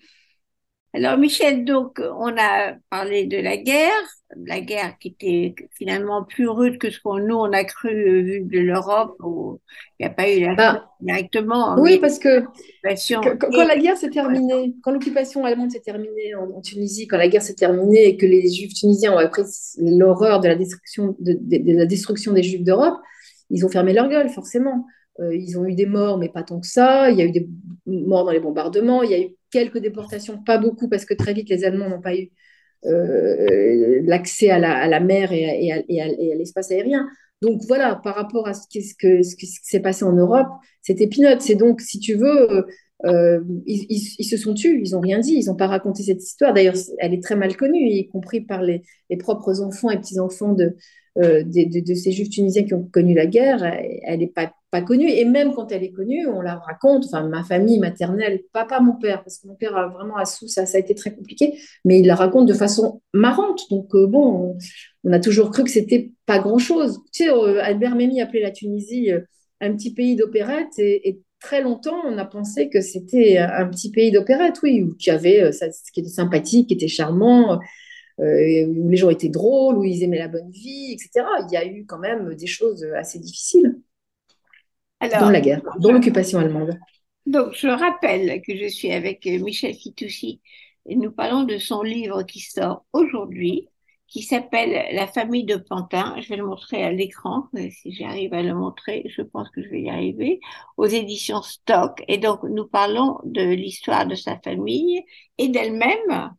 Alors, Michel, donc, on a parlé de la guerre, la guerre qui était finalement plus rude que ce qu'on nous, on a cru, euh, vu de l'Europe, où il n'y a pas eu la bah, directement. Oui, parce que quand, la guerre s'est terminée, quand l'occupation allemande s'est terminée en, Tunisie, quand la guerre s'est terminée et que les Juifs tunisiens ont appris l'horreur de la destruction, de, de la destruction des Juifs d'Europe, ils ont fermé leur gueule, forcément. Euh, ils ont eu des morts, mais pas tant que ça. Il y a eu des morts dans les bombardements. Il y a eu quelques déportations, pas beaucoup, parce que très vite, les Allemands n'ont pas eu euh, l'accès à la, mer et à, l'espace aérien. Donc voilà, par rapport à ce, qui, s'est passé en Europe, c'était peanut. C'est donc, si tu veux, euh, ils, se sont tus, ils n'ont rien dit, ils n'ont pas raconté cette histoire. D'ailleurs, elle est très mal connue, y compris par les propres enfants et petits-enfants de, euh, de, ces juifs tunisiens qui ont connu la guerre, elle n'est pas, connue. Et même quand elle est connue, on la raconte, enfin ma famille maternelle, papa, mon père, parce que mon père a vraiment à sous, ça, a été très compliqué, mais il la raconte de façon marrante. Donc euh, bon, on, a toujours cru que c'était pas grand-chose. Tu sais, euh, Albert Memmi appelait la Tunisie un petit pays d'opérette et, très longtemps, on a pensé que c'était un petit pays d'opérette, oui, où y avait ce qui était sympathique, qui était charmant, où les gens étaient drôles, où ils aimaient la bonne vie, etc. Il y a eu quand même des choses assez difficiles dans la guerre, dans l'occupation allemande. Donc, je rappelle que je suis avec Michel Fitoussi et nous parlons de son livre qui sort aujourd'hui, qui s'appelle La famille de Pantin. Je vais le montrer à l'écran, si j'arrive à le montrer, je pense que je vais y arriver, aux éditions Stock. Et donc, nous parlons de l'histoire de sa famille et d'elle-même,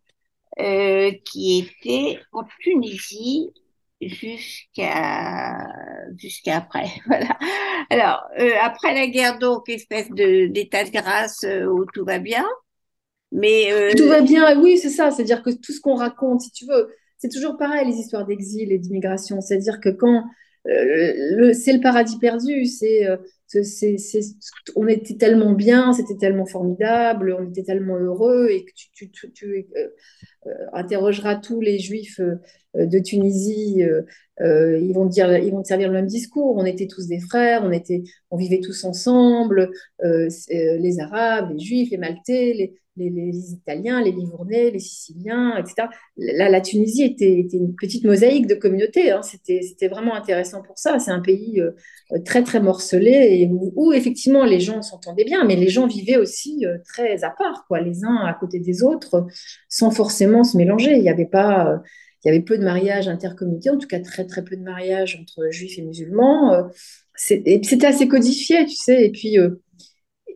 euh, qui était en Tunisie jusqu'à jusqu'à après. *laughs* Voilà. Alors euh, après la guerre, donc espèce de d'état de grâce euh, où tout va bien. Mais tout va bien, oui, c'est ça. C'est-à-dire que tout ce qu'on raconte, si tu veux, c'est toujours pareil les histoires d'exil et d'immigration. C'est-à-dire que quand c'est le paradis perdu, c'est on était tellement bien, c'était tellement formidable, on était tellement heureux et que tu, euh, euh, interrogeras tous les juifs euh, de Tunisie, ils, vont dire, ils vont te servir le même discours. On était tous des frères, on, était, on vivait tous ensemble, les Arabes, les Juifs, les Maltais, les, les, Italiens, les Livournais, les Siciliens, etc. Là, la Tunisie était, une petite mosaïque de communautés. Hein. C'était vraiment intéressant pour ça. C'est un pays euh, très, très morcelé où, effectivement les gens s'entendaient bien, mais les gens vivaient aussi euh, très à part, quoi, les uns à côté des autres, sans forcément se mélanger. Il y avait pas. Euh, il y avait peu de mariages intercommunautés, en tout cas très très peu de mariages entre juifs et musulmans. C'était assez codifié, tu sais. Et puis,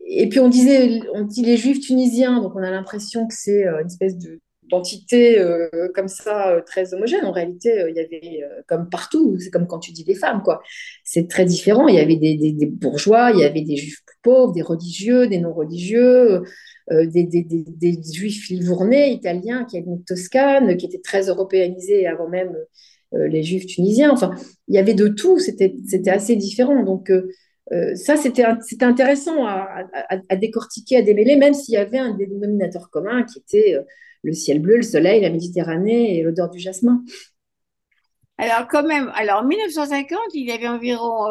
et puis on disait, on dit les juifs tunisiens, donc on a l'impression que c'est euh, une espèce de d'entité euh, comme ça euh, très homogène. En réalité, il y avait comme partout, c'est comme quand tu dis des femmes, quoi. C'est très différent. Il y avait des, des, bourgeois, il y avait des juifs plus pauvres, des religieux, des non religieux, des, des, juifs livournais, italiens, qui une Toscane, qui étaient très européanisés avant même les juifs tunisiens. Enfin, il y avait de tout. C'était c'était assez différent. Donc euh, ça, c'était intéressant à, décortiquer, à démêler, même s'il y avait un dénominateur commun qui était euh, le ciel bleu, le soleil, la Méditerranée et l'odeur du jasmin. Alors, quand même, alors en 1950, il y avait environ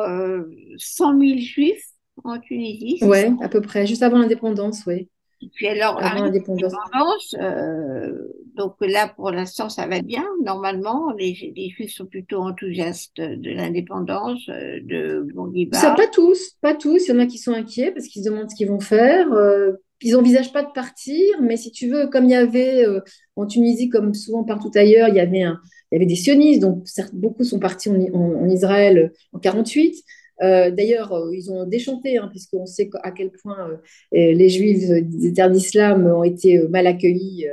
100 000 juifs en Tunisie. Oui, à peu près, juste avant l'indépendance, oui. Et puis alors, avant l'indépendance, euh, donc là, pour l'instant, ça va bien. Normalement, les, Juifs sont plutôt enthousiastes de l'indépendance euh, de Bourguiba. Ça, pas tous, pas tous. Il y en a qui sont inquiets parce qu'ils se demandent ce qu'ils vont faire. Euh, ils n'envisagent pas de partir, mais si tu veux, comme il y avait en Tunisie, comme souvent partout ailleurs, il y avait, un, il y avait des sionistes, donc beaucoup sont partis en, en, en Israël en 48. Euh, d'ailleurs, euh, ils ont déchanté, hein, puisqu'on sait à quel point euh, les Juifs des terres d'islam ont été mal accueillis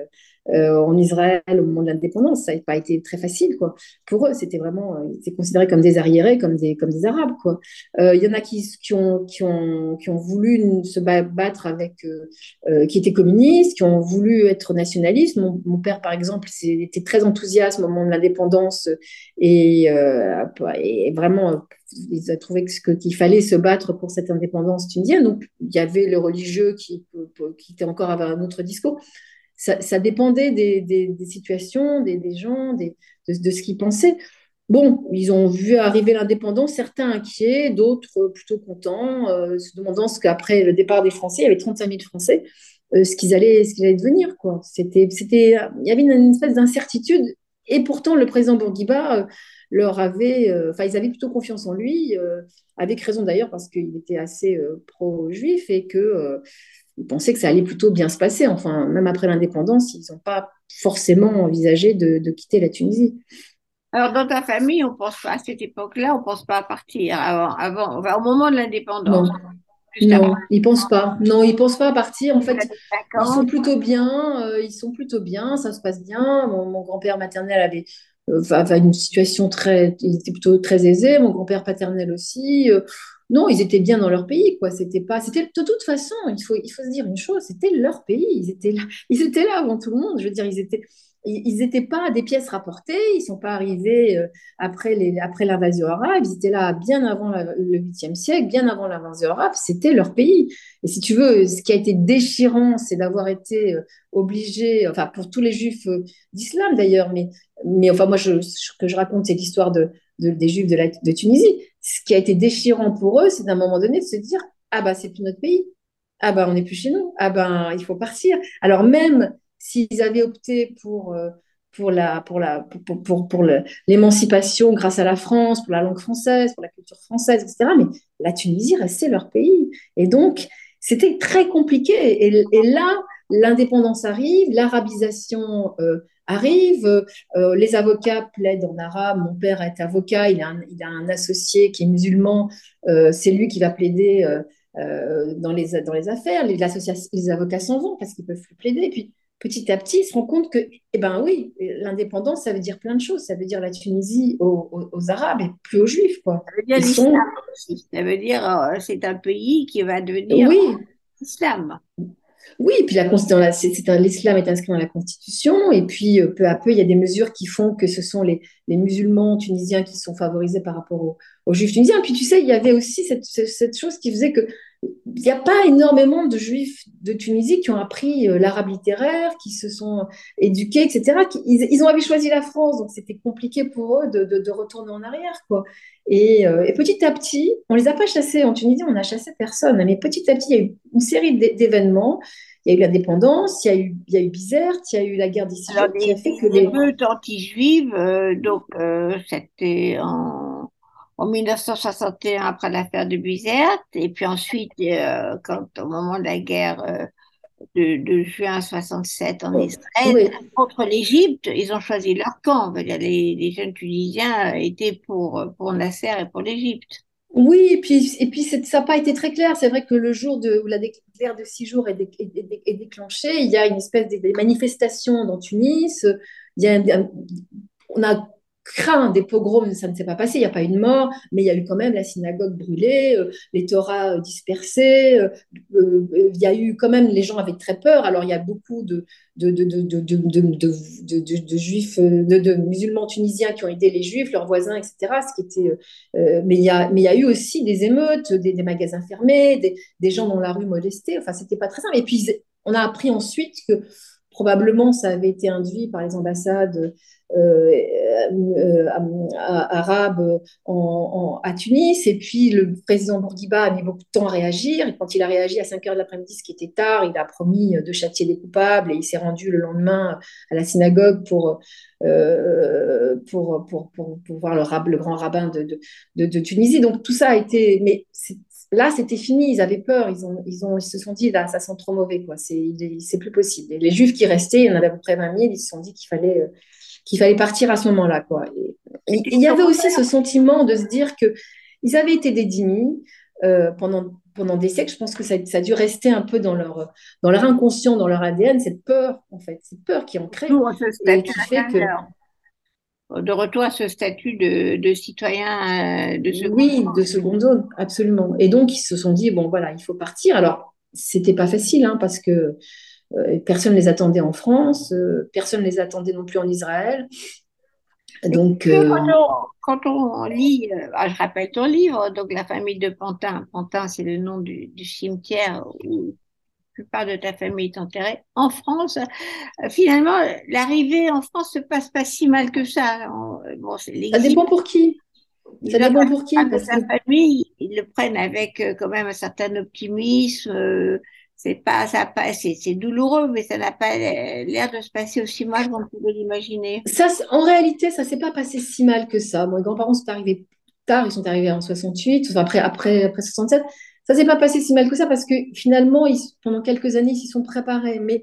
euh, en Israël au moment de l'indépendance. Ça n'a pas été très facile. Quoi. Pour eux, c'était vraiment, euh, ils étaient considérés comme des arriérés, comme des, comme des Arabes. Quoi. Euh, il y en a qui, ont, qui, ont, qui ont voulu se battre avec, qui étaient communistes, qui ont voulu être nationalistes. Mon, père, par exemple, était très enthousiaste au moment de l'indépendance et, vraiment il a trouvé qu'il fallait se battre pour cette indépendance tunisienne. Donc, il y avait le religieux qui, qui était encore avec un autre discours ça, dépendait des, situations, des, gens, de, ce qu'ils pensaient. Bon, ils ont vu arriver l'indépendance, certains inquiets, d'autres plutôt contents, euh, se demandant ce qu'après le départ des Français, il y avait 35 000 Français, euh, ce qu'ils allaient, ce allait devenir. Il y avait une, espèce d'incertitude, et pourtant le président Bourguiba euh, leur avait, enfin, ils avaient plutôt confiance en lui, avec raison d'ailleurs parce qu'il était assez pro-juif et que ils pensaient que ça allait plutôt bien se passer. Enfin, même après l'indépendance, ils n'ont pas forcément envisagé de, quitter la Tunisie. Alors, dans ta famille, on pense pas à cette époque-là, on pense pas à partir avant, avant au moment de l'indépendance. non, ils pensent pas. Non, ils pensent pas à partir. En fait, ils sont plutôt bien. Euh, ils sont plutôt bien. Ça se passe bien. Mon, grand-père maternel avait euh, une situation très, il était plutôt très aisé. Mon grand-père paternel aussi. Euh, non, ils étaient bien dans leur pays, quoi. C'était pas, c'était de toute façon, il faut, il faut se dire une chose, c'était leur pays. Ils étaient là, *laughs* ils étaient là avant tout le monde. Je veux dire, ils étaient, ils n'étaient pas des pièces rapportées, ils sont pas arrivés euh, après, les, après l'invasion arabe, ils étaient là bien avant le 8e siècle, bien avant l'invasion arabe, c'était leur pays. Et si tu veux, ce qui a été déchirant, c'est d'avoir été euh, obligé, enfin pour tous les juifs euh, d'islam d'ailleurs, mais, mais enfin moi, ce que je raconte, c'est l'histoire de, des juifs de Tunisie. Ce qui a été déchirant pour eux, c'est d'un moment donné de se dire, ah bah c'est plus notre pays, ah bah on n'est plus chez nous, ah ben il faut partir. Alors même s'ils avaient opté pour, euh, pour, la, pour, la, pour, pour, l'émancipation grâce à la France, pour la langue française, pour la culture française, etc. Mais la Tunisie restait leur pays. Et donc, c'était très compliqué. Et, et là, l'indépendance arrive, l'arabisation euh, arrive, euh, les avocats plaident en arabe. Mon père est avocat, il a un, il a un associé qui est musulman, c'est lui qui va plaider dans, les, dans les affaires. Les, les avocats s'en vont parce qu'ils peuvent plus plaider. Et puis, petit à petit, ils se rendent compte que, eh ben oui, l'indépendance, ça veut dire plein de choses. Ça veut dire la Tunisie aux, Arabes et plus aux Juifs, quoi. Ça veut dire l'islam aussi. Ça veut dire euh, c'est un pays qui va devenir oui. islam. Oui, et puis l'islam est inscrit dans la Constitution, et puis euh, peu à peu, il y a des mesures qui font que ce sont les, musulmans tunisiens qui sont favorisés par rapport aux, juifs tunisiens. Puis tu sais, il y avait aussi cette chose qui faisait que il n'y a pas énormément de juifs de Tunisie qui ont appris euh, l'arabe littéraire, qui se sont éduqués, etc. Ils, ils, ont choisi la France, donc c'était compliqué pour eux de, de, retourner en arrière. Quoi. Et, euh, et, petit à petit, on les a pas chassés. En Tunisie, on n'a chassé personne. Mais petit à petit, il y a eu une série d'événements. Il y a eu l'indépendance, il y a eu, il y a eu Bizerte, il y a eu la guerre d'ici. qui a fait que les anti-juives, euh, donc c'était en en 1961 après l'affaire de Bizerte, et puis ensuite, euh, quand au moment de la guerre euh, de, juin 67 en Israël contre l'Égypte, ils ont choisi leur camp. Les, jeunes Tunisiens étaient pour, pour Nasser et pour l'Égypte. Oui, et puis, et puis ça n'a pas été très clair. C'est vrai que le jour de, où la guerre de six jours est, déclenchée, il y a une espèce de, manifestation dans Tunis. Il y a on a craint des pogroms, ça ne s'est pas passé, il n'y a pas eu de mort, mais il y a eu quand même la synagogue brûlée, euh, les Torahs euh, dispersés, euh, il y a eu quand même, les gens avaient très peur, alors il y a beaucoup de, de, de, de juifs, de, musulmans tunisiens qui ont aidé les juifs, leurs voisins, etc. Ce qui était, mais, il y a, y a eu aussi des émeutes, des, magasins fermés, des, des, gens dans la rue molestés, enfin c'était pas très simple. Et puis on a appris ensuite que probablement ça avait été induit par les ambassades euh, euh, arabes à Tunis. Et puis le président Bourguiba a mis beaucoup de temps à réagir. Et quand il a réagi à 5 heures de l'après-midi, ce qui était tard, il a promis de châtier les coupables et il s'est rendu le lendemain à la synagogue pour, euh, pour, pour, pour, voir le, grand rabbin de, de, Tunisie. Donc tout ça a été. Mais là, c'était fini, ils avaient peur, ils, ont, ils, ont, ils se sont dit, là, ça sent trop mauvais, quoi, c'est plus possible. les juifs qui restaient, il y en avait à peu près 20 000, ils se sont dit qu'il fallait, euh, qu'il fallait partir à ce moment-là, quoi. il y avait aussi ce sentiment de se dire que ils avaient été des euh, pendant, pendant des siècles. Je pense que ça, ça, a dû rester un peu dans leur, dans leur inconscient, dans leur ADN, cette peur, en fait, cette peur qui est ancrée. Et qui fait que de retour à ce statut de, de citoyen euh, de seconde Oui, de seconde zone, absolument. Et donc, ils se sont dit, bon, voilà, il faut partir. Alors, c'était pas facile, hein, parce que personne ne les attendait en France, euh, personne ne les attendait non plus en Israël. Donc, quand, on, lit, ah, je rappelle ton livre, donc La famille de Pantin. Pantin, c'est le nom du, du cimetière où plupart de ta famille est enterrée en France. Euh, finalement, l'arrivée en France se passe pas si mal que ça. Bon, ça dépend pour qui. Ça dépend pour qui. Parce sa famille, ils le prennent avec euh, quand même un certain optimisme. Euh, c'est pas, ça c'est douloureux, mais ça n'a pas l'air de se passer aussi mal qu'on pouvait l'imaginer. Ça, en réalité, ça s'est pas passé si mal que ça. Mes grands-parents sont arrivés tard, ils sont arrivés en 68, enfin après, après, après 67. Ça s'est pas passé si mal que ça parce que finalement, ils, pendant quelques années, ils s'y sont préparés. Mais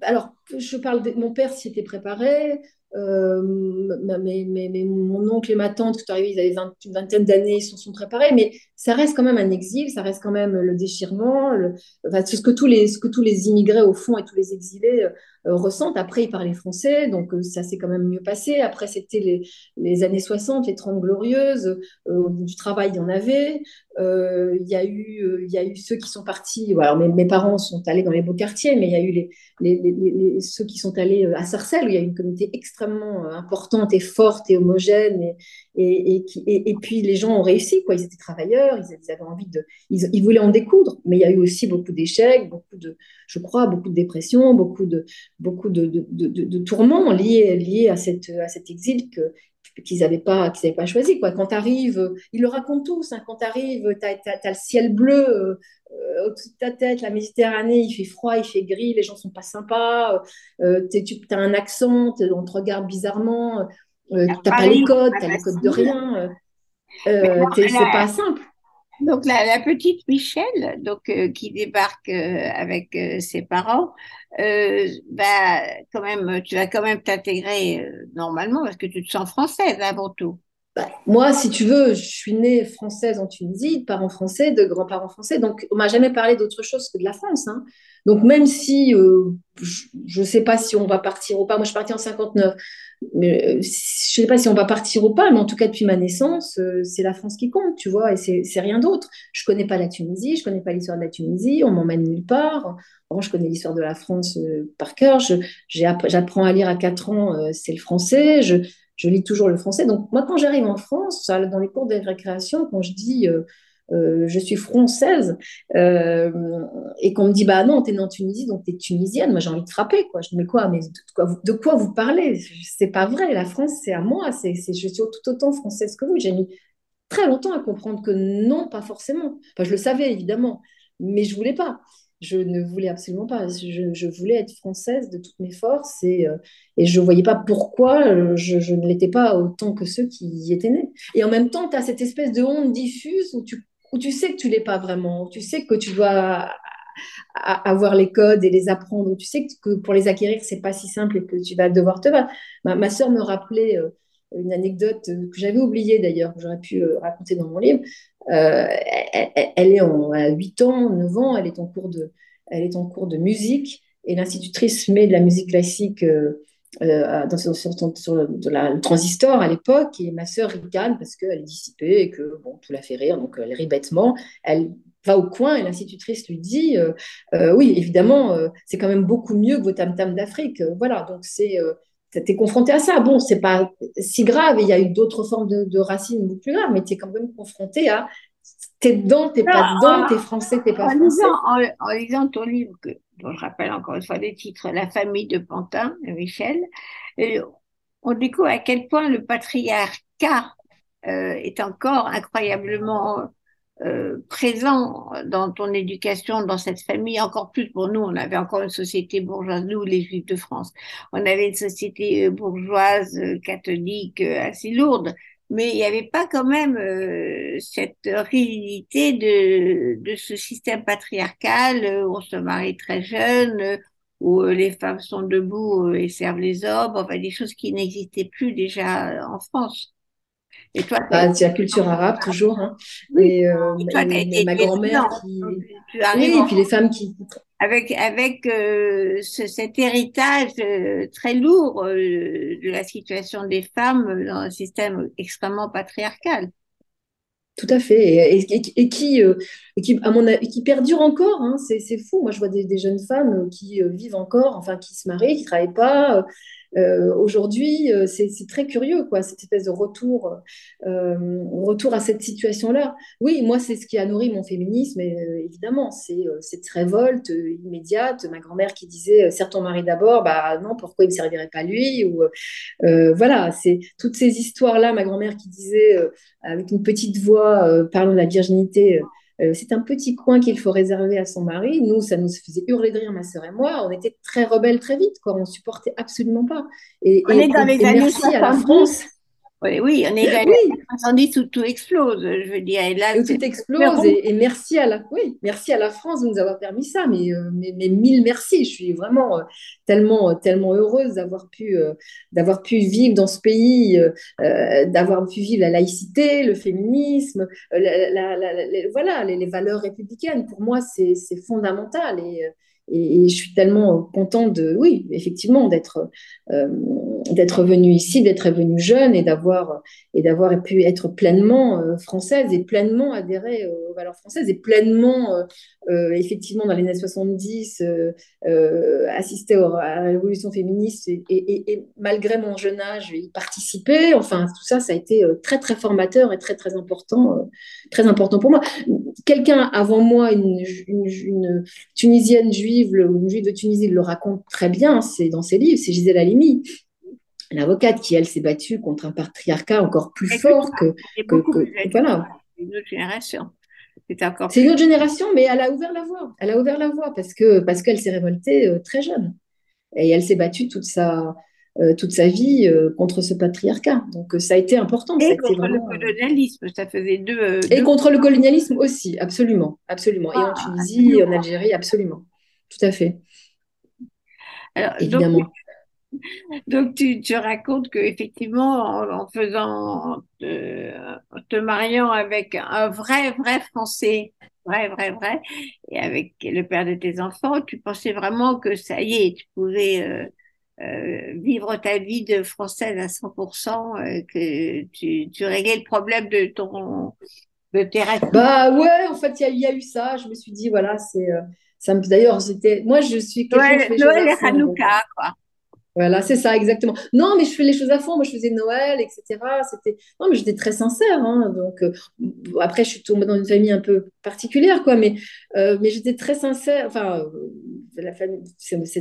alors, je parle de mon père s'y était préparé, Euh, mais, mais, mon oncle et ma tante, qui sont arrivés, ils avaient une vingtaine d'années, ils se sont préparés, mais ça reste quand même un exil, ça reste quand même le déchirement, ce, que tous les, ce que tous les immigrés, au fond, et tous les exilés euh, ressentent. Après, ils parlaient français, donc euh, ça s'est quand même mieux passé. Après, c'était les, années 60, les 30 glorieuses, du travail, il y en avait. Il y, a eu, y a eu ceux qui sont partis, alors mes, parents sont allés dans les beaux quartiers, mais il y a eu les, ceux qui sont allés à Sarcelles, où il y a une communauté extrêmement euh, importante et forte et homogène. Et, et, puis les gens ont réussi, quoi. Ils étaient travailleurs, ils, avaient envie de. Ils, voulaient en découdre, mais il y a eu aussi beaucoup d'échecs, beaucoup de, je crois, beaucoup de dépression, beaucoup de, beaucoup de, de, tourments liés, liés à, cette, à cet exil que, qu'ils n'avaient pas, qu'ils pas choisi. Quoi. Quand tu arrives, ils le racontent tous, hein, quand tu arrives, tu as, le ciel bleu euh, au-dessus de ta tête, la Méditerranée, il fait froid, il fait gris, les gens sont pas sympas, euh, tu as un accent, on te regarde bizarrement, euh, tu n'as pas les codes, tu as les codes de rien. Euh, c'est pas simple. Donc la, petite Michelle, donc qui débarque avec ses parents, bah quand même, tu vas quand même t'intégrer normalement parce que tu te sens française avant tout. Bah, moi, si tu veux, je suis née française en Tunisie, de parents français, de grands-parents français, donc on m'a jamais parlé d'autre chose que de la France. Hein. Donc même si euh, je ne sais pas si on va partir ou pas, moi je suis partie en 59, euh, je ne sais pas si on va partir ou pas, mais en tout cas depuis ma naissance, euh, c'est la France qui compte, tu vois, et c'est rien d'autre. Je connais pas la Tunisie, je connais pas l'histoire de la Tunisie, on m'emmène nulle part. Bon, je connais l'histoire de la France par cœur. J'apprends à lire à 4 ans, c'est le français. Je, lis toujours le français. Donc, moi, quand j'arrive en France, dans les cours de récréation, quand je dis euh, euh, je suis française euh, et qu'on me dit bah non, tu es née en Tunisie, donc tu es tunisienne, moi j'ai envie de frapper. Quoi. Je dis mais quoi, mais de quoi, vous, parlez? C'est pas vrai, la France, c'est à moi, c'est, je suis tout autant française que vous. J'ai mis très longtemps à comprendre que non, pas forcément. Je le savais évidemment, mais je voulais pas je ne voulais absolument pas. Je, voulais être française de toutes mes forces et, euh, je ne voyais pas pourquoi euh, je, ne l'étais pas autant que ceux qui y étaient nés. Et en même temps, tu as cette espèce de honte diffuse où tu, où tu sais que tu l'es pas vraiment, tu sais que tu dois avoir les codes et les apprendre, tu sais que pour les acquérir, c'est pas si simple et que tu vas devoir te battre. Ma, ma soeur me rappelait euh, une anecdote que j'avais oubliée d'ailleurs, que j'aurais pu raconter dans mon livre. Euh, elle, est en, à 8 ans, 9 ans, elle est en cours de, elle est en cours de musique et l'institutrice met de la musique classique euh, euh, dans, sur, le transistor à l'époque et ma sœur ricane parce qu'elle est dissipée et que bon, tout la fait rire, donc elle rit bêtement. Elle va au coin et l'institutrice lui dit Oui, évidemment, c'est quand même beaucoup mieux que vos tam-tams d'Afrique. Voilà, donc c'est tu es confronté à ça. Bon, c'est pas si grave, il y a eu d'autres formes de, racines beaucoup plus graves, mais tu es quand même confronté à t'es dedans, t'es pas dedans, t'es français, t'es pas en français. Lisant, en, lisant ton livre, que, je rappelle encore une fois les titres, La famille de Pantin, Michel, on découvre à quel point le patriarcat euh, est encore incroyablement euh, présent dans ton éducation, dans cette famille, encore plus pour nous, on avait encore une société bourgeoise, nous les Juifs de France, on avait une société euh, bourgeoise, catholique, assez lourde, mais il n'y avait pas quand même cette rigidité de, de ce système patriarcal où on se marie très jeune, où les femmes sont debout et servent les hommes, enfin des choses qui n'existaient plus déjà en France. Et toi, bah, c'est la culture arabe toujours. Hein. Et, euh, ma grand-mère qui. Oui, et puis les femmes qui. Avec, avec euh, cet héritage euh, très lourd de la situation des femmes dans un système extrêmement patriarcal. Tout à fait. Et, et, qui, mon qui perdure encore. Hein. C'est fou. Moi, je vois des, des, jeunes femmes qui vivent encore, enfin, qui se marient, qui ne travaillent pas, euh, aujourd'hui, euh, c'est très curieux, quoi, cette espèce de retour, euh, retour à cette situation-là. Oui, moi, c'est ce qui a nourri mon féminisme, évidemment. C'est cette révolte immédiate. Ma grand-mère qui disait Serre ton mari d'abord, bah non, pourquoi il ne servirait pas lui Ou voilà, c'est toutes ces histoires-là. Ma grand-mère qui disait avec une petite voix, parlant de la virginité. Euh, c'est un petit coin qu'il faut réserver à son mari. Nous, ça nous faisait hurler de rire, ma sœur et moi. On était très rebelles très vite, quoi. On supportait absolument pas. Et, on est dans les années 70. Oui, oui, on est oui. où tout explose, je veux dire. Et là, où tout explose et, merci à la, oui, merci à la France de nous avoir permis ça, mais, euh, mais, mille merci. Je suis vraiment euh, tellement, tellement heureuse d'avoir pu, euh, d'avoir pu vivre dans ce pays, d'avoir pu vivre la laïcité, le féminisme, voilà, les, les, valeurs républicaines. Pour moi, c'est fondamental et et, je suis tellement contente de, oui, effectivement, d'être euh, d'être venue ici, d'être venue jeune et d'avoir et pu être pleinement euh, française et pleinement adhérer valeurs françaises et pleinement, euh, effectivement, dans les années 70, assister à la révolution féministe et, et, malgré mon jeune âge, y participer. Enfin, tout ça, ça a été très très formateur et très très important, très important pour moi. Quelqu'un avant moi, une, une, une tunisienne juive ou une juive de Tunisie le raconte très bien, c'est dans ses livres, c'est Gisèle Halimi, l'avocate qui, elle, s'est battue contre un patriarcat encore plus fort que, voilà. Une autre génération. C'est encore. C'est une autre génération, mais elle a ouvert la voie. Elle a ouvert la voie parce que parce qu'elle s'est révoltée euh, très jeune et elle s'est battue toute sa euh, toute sa vie euh, contre ce patriarcat. Donc ça a été important. Et contre le colonialisme, ça faisait deux, Et contre le colonialisme aussi, absolument, absolument. et en ah, Tunisie, en Algérie, absolument tout à fait. Alors, Évidemment. Donc, *laughs* tu, tu, racontes qu'effectivement, en, en faisant, te, mariant avec un vrai, vrai Français, vrai, vrai, vrai, et avec le père de tes enfants, tu pensais vraiment que ça y est, tu pouvais euh, euh, vivre ta vie de Française à 100%, euh, que tu, tu réglais le problème de ton de tes rêves. Bah ouais, en fait, il y, y, a eu ça. Je me suis dit, voilà, c'est D'ailleurs, j'étais. Moi, je suis. Noël, Noël et Hanouka, quoi. Voilà, c'est ça, exactement. Non, mais je fais les choses à fond. Moi, je faisais Noël, etc. C'était non, mais j'étais très sincère. Hein, donc euh, après, je suis tombée dans une famille un peu particulière, quoi. Mais euh, mais j'étais très sincère. Enfin, euh, la famille,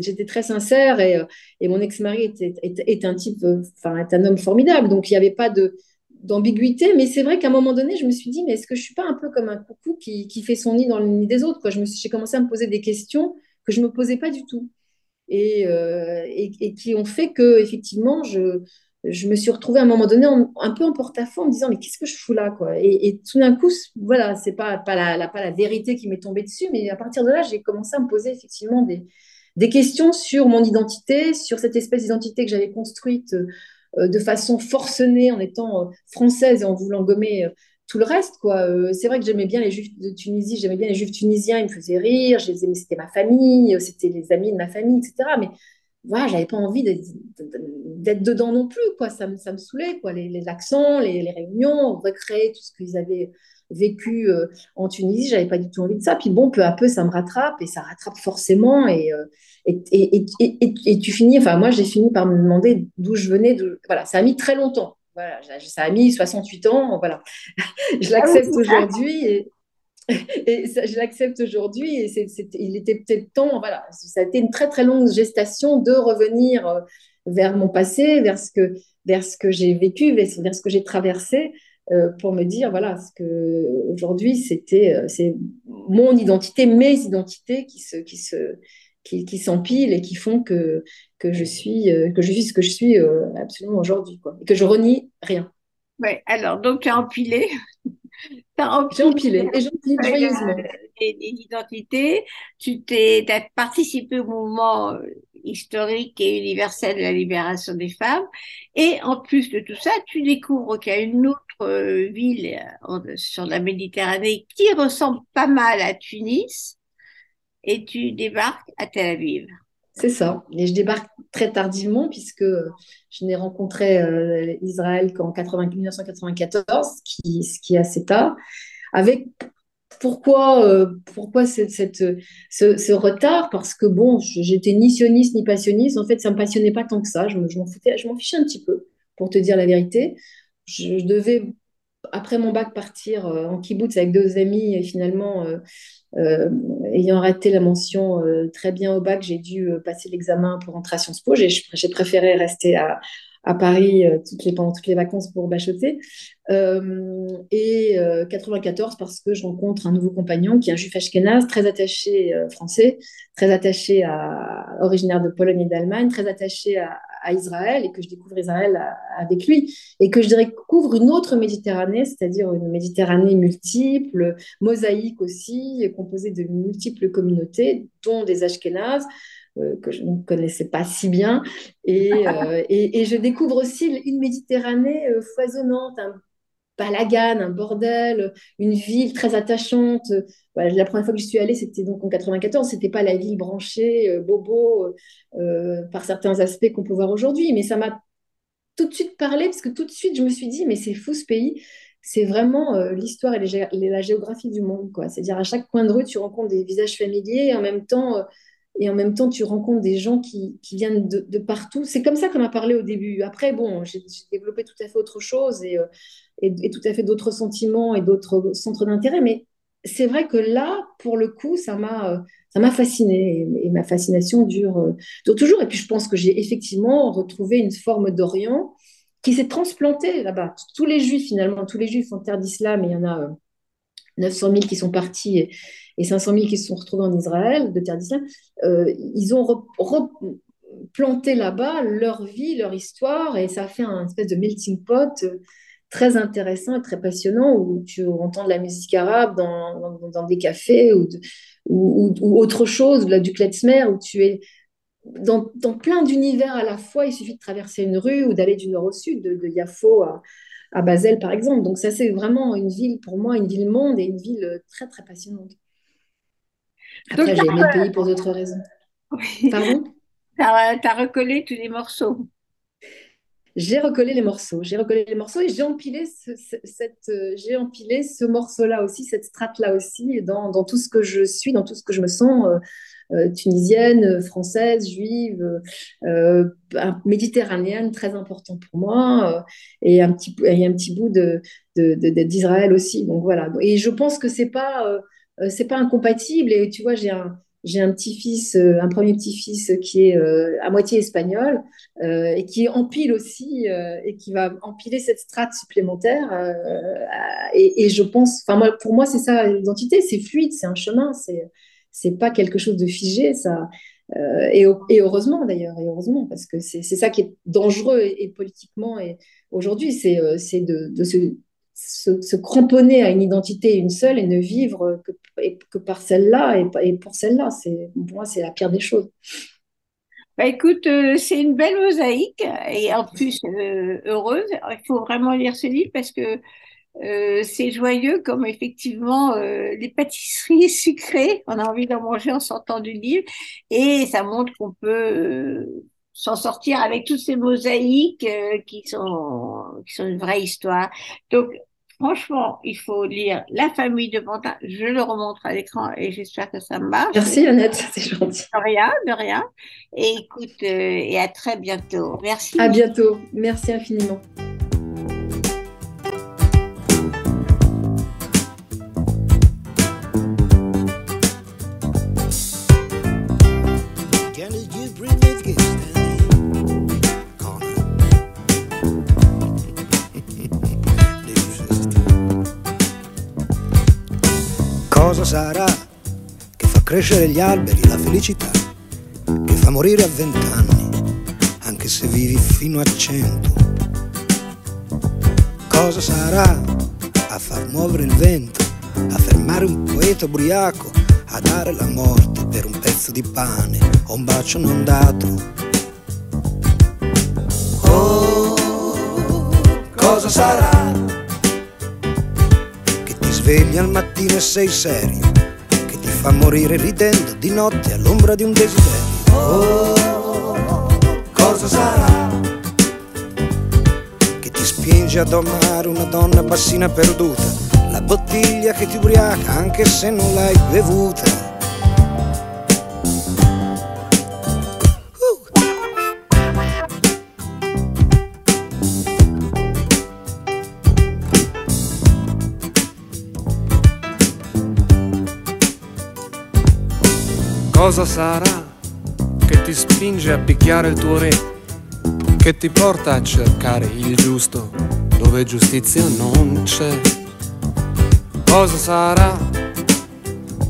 j'étais très sincère et, et mon ex-mari était, est, un type, enfin, est un homme formidable. Donc il n'y avait pas de d'ambiguïté, mais c'est vrai qu'à un moment donné, je me suis dit, mais est-ce que je suis pas un peu comme un coucou qui, qui fait son nid dans le nid des autres quoi? Je me j'ai commencé à me poser des questions que je me posais pas du tout et, euh, et, qui ont fait que effectivement, je, je me suis retrouvée à un moment donné un peu en porte-à-faux en me disant, mais qu'est-ce que je fous là quoi? Et, tout d'un coup, voilà, c'est pas, pas, la, pas la vérité qui m'est tombée dessus, mais à partir de là, j'ai commencé à me poser effectivement des, des questions sur mon identité, sur cette espèce d'identité que j'avais construite euh, de façon forcenée en étant euh, française et en voulant gommer tout le reste. quoi. c'est vrai que j'aimais bien les juifs de Tunisie, j'aimais bien les juifs tunisiens, ils me faisaient rire, je les c'était ma famille, c'était les amis de ma famille, etc. Mais voilà, j'avais pas envie d'être dedans non plus, quoi. Ça me, ça me saoulait, quoi. Les, accents, les, les, réunions, recréer tout ce qu'ils avaient vécu en Tunisie, j'avais pas du tout envie de ça. Puis bon, peu à peu, ça me rattrape et ça rattrape forcément. Et, et, et, tu finis, enfin moi j'ai fini par me demander d'où je venais. Voilà, ça a mis très longtemps. Voilà, ça a mis 68 ans. Voilà, *laughs* je l'accepte ah aujourd'hui et, *laughs* et je l'accepte aujourd'hui. Et c'est, il était peut-être temps. Voilà, ça a été une très très longue gestation de revenir euh, vers mon passé, vers ce que vers ce que j'ai vécu, vers ce que j'ai traversé. Euh, pour me dire voilà ce que aujourd'hui c'était euh, c'est mon identité mes identités qui se qui se qui, qui s'empilent et qui font que, que, je suis, euh, que je suis ce que je suis euh, absolument aujourd'hui, quoi. Et que je renie rien. Oui, alors, donc tu as *laughs* empilé. J'ai empilé, et j'empile joyeusement. Les, identités, tu t'es, as participé au mouvement euh, historique et universel de la libération des femmes. Et en plus de tout ça, tu découvres qu'il y a une autre ville sur la Méditerranée qui ressemble pas mal à Tunis, et tu débarques à Tel Aviv. C'est ça. Et je débarque très tardivement puisque je n'ai rencontré euh, Israël qu'en 1994, ce qui, est assez tard. Avec pourquoi, euh, pourquoi cette, ce, retard? Parce que bon, j'étais ni sioniste ni passionniste. En fait, ça ne me passionnait pas tant que ça. Je, je m'en fichais un petit peu, pour te dire la vérité. Je, devais, après mon bac, partir euh, en kibbutz avec deux amis et finalement euh, ayant raté la mention euh, très bien au bac, j'ai dû euh, passer l'examen pour entrer à Sciences Po. J'ai préféré rester à, à Paris toutes les, pendant toutes les vacances pour bachoter. et 94 parce que je rencontre un nouveau compagnon qui est un juif ashkénaze, très attaché français, très attaché à originaire de Pologne et d'Allemagne, très attaché à, à Israël et que je découvre Israël avec lui et que je découvre une autre Méditerranée, c'est-à-dire une Méditerranée multiple, mosaïque aussi, composée de multiples communautés, dont des Ashkénazes euh, que je ne connaissais pas si bien. Et, *laughs* euh, et, je découvre aussi une Méditerranée euh, foisonnante, un balagan, un bordel, une ville très attachante. la première fois que je suis allée, c'était donc en 94. C'était pas la ville branchée, euh, bobo, euh, euh, par certains aspects qu'on peut voir aujourd'hui, mais ça m'a tout de suite parlé parce que tout de suite je me suis dit, mais c'est fou ce pays. C'est vraiment l'histoire et la géographie du monde, quoi. C'est-à-dire à chaque coin de rue, tu rencontres des visages familiers et en même temps et en même temps, tu rencontres des gens qui, viennent de, partout. C'est comme ça qu'on m'a parlé au début. Après, bon, j'ai développé tout à fait autre chose et, et, tout à fait d'autres sentiments et d'autres centres d'intérêt. Mais c'est vrai que là, pour le coup, ça m'a euh, ça m'a fasciné et, ma fascination dure, euh, dure, toujours. Et puis je pense que j'ai effectivement retrouvé une forme d'Orient qui s'est transplantée là-bas. Tous les Juifs finalement, tous les Juifs en terre d'islam, il y en a 900 euh, 000 qui sont partis et, et, 500 000 qui se sont retrouvés en Israël de terre d'islam. ils ont replanté là-bas leur vie, leur histoire et ça a fait un espèce de melting pot très intéressant et très passionnant où tu entends de la musique arabe dans, des cafés ou, autre chose, là, du klezmer, où tu es dans, plein d'univers à la fois. Il suffit de traverser une rue ou d'aller du nord au sud, de, de à, à, Basel, par exemple. Donc, ça, c'est vraiment une ville, pour moi, une ville-monde et une ville très, très passionnante. Après, j'ai aimé le pays pour d'autres raisons. Pardon? Tu as, recollé tous les morceaux j'ai recollé les morceaux. J'ai recollé les morceaux et j'ai empilé ce, cette, euh, j'ai empilé ce morceau-là aussi, cette strate-là aussi, dans, dans, tout ce que je suis, dans tout ce que je me sens euh, euh, tunisienne, française, juive, méditerranéenne, très important pour moi, et un petit, et un petit bout de, d'Israël aussi. Donc voilà. Et je pense que c'est pas, c'est pas incompatible. Et tu vois, j'ai un j'ai un petit-fils, euh, un premier petit-fils qui est euh, à moitié espagnol euh, et qui empile aussi et qui va empiler cette strate supplémentaire. Et, je pense, enfin moi, pour moi, c'est ça l'identité, c'est fluide, c'est un chemin, c'est c'est pas quelque chose de figé, ça. Et, et, heureusement d'ailleurs, heureusement parce que c'est ça qui est dangereux et, politiquement et aujourd'hui, c'est de, de se se, cramponner à une identité une seule et ne vivre que, que par celle-là et, pour celle-là. C'est, pour moi, c'est la pire des choses. Bah écoute, euh, c'est une belle mosaïque et en plus euh, heureuse. Il faut vraiment lire ce livre parce que euh, c'est joyeux comme effectivement les pâtisseries *laughs* sucrées. On a envie d'en manger en sortant du livre et ça montre qu'on peut s'en sortir avec toutes ces mosaïques qui sont qui sont une vraie histoire. Donc Franchement, il faut lire La famille de Pantin. Je le remontre à l'écran et j'espère que ça marche. Merci Annette, c'est gentil. De rien, de rien. Et écoute, euh, et à très bientôt. Merci. À bientôt. Merci infiniment. Crescere gli alberi, la felicità, che fa morire a vent'anni, anche se vivi fino a cento. Cosa sarà a far muovere il vento, a fermare un poeta ubriaco, a dare la morte per un pezzo di pane o un bacio non dato? Oh, cosa sarà? svegli al mattino e sei serio, che ti fa morire ridendo di notte all'ombra di un desiderio. Oh, cosa sarà? Che ti spinge ad amare una donna passina perduta, la bottiglia che ti ubriaca anche se non l'hai bevuta. Cosa sarà che ti spinge a picchiare il tuo re? che ti porta a cercare il giusto dove giustizia non c'è. Cosa sarà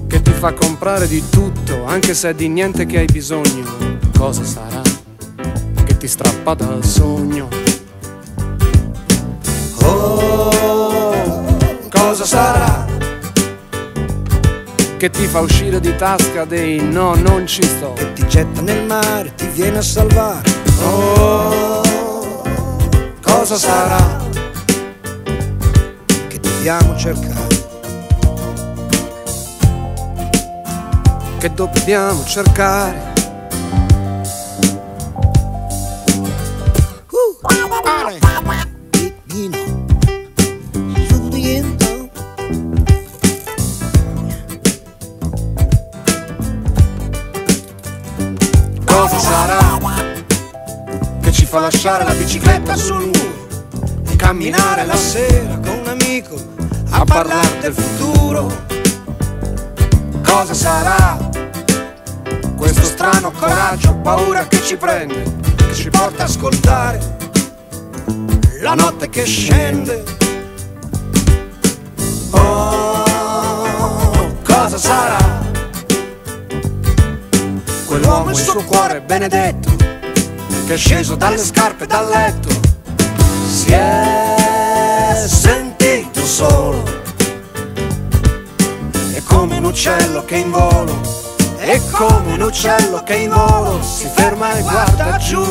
che ti fa comprare di tutto, anche se è di niente che hai bisogno? Cosa sarà che ti strappa dal sogno? Oh, cosa sarà che ti fa uscire di tasca dei no, non ci sto? Che ti getta nel mare, ti viene a salvare. Oh, cosa sarà che dobbiamo cercare? Che dobbiamo cercare? Bicicletta sul muro e camminare la sera con un amico a parlare del futuro? Cosa sarà questo strano coraggio, paura che ci prende, che ci porta a ascoltare la notte che scende? Oh, cosa sarà? Quell'uomo il suo cuore benedetto è sceso dalle scarpe dal letto. Si è sentito solo. È come un uccello che in volo. È come un uccello che in volo si ferma e guarda giù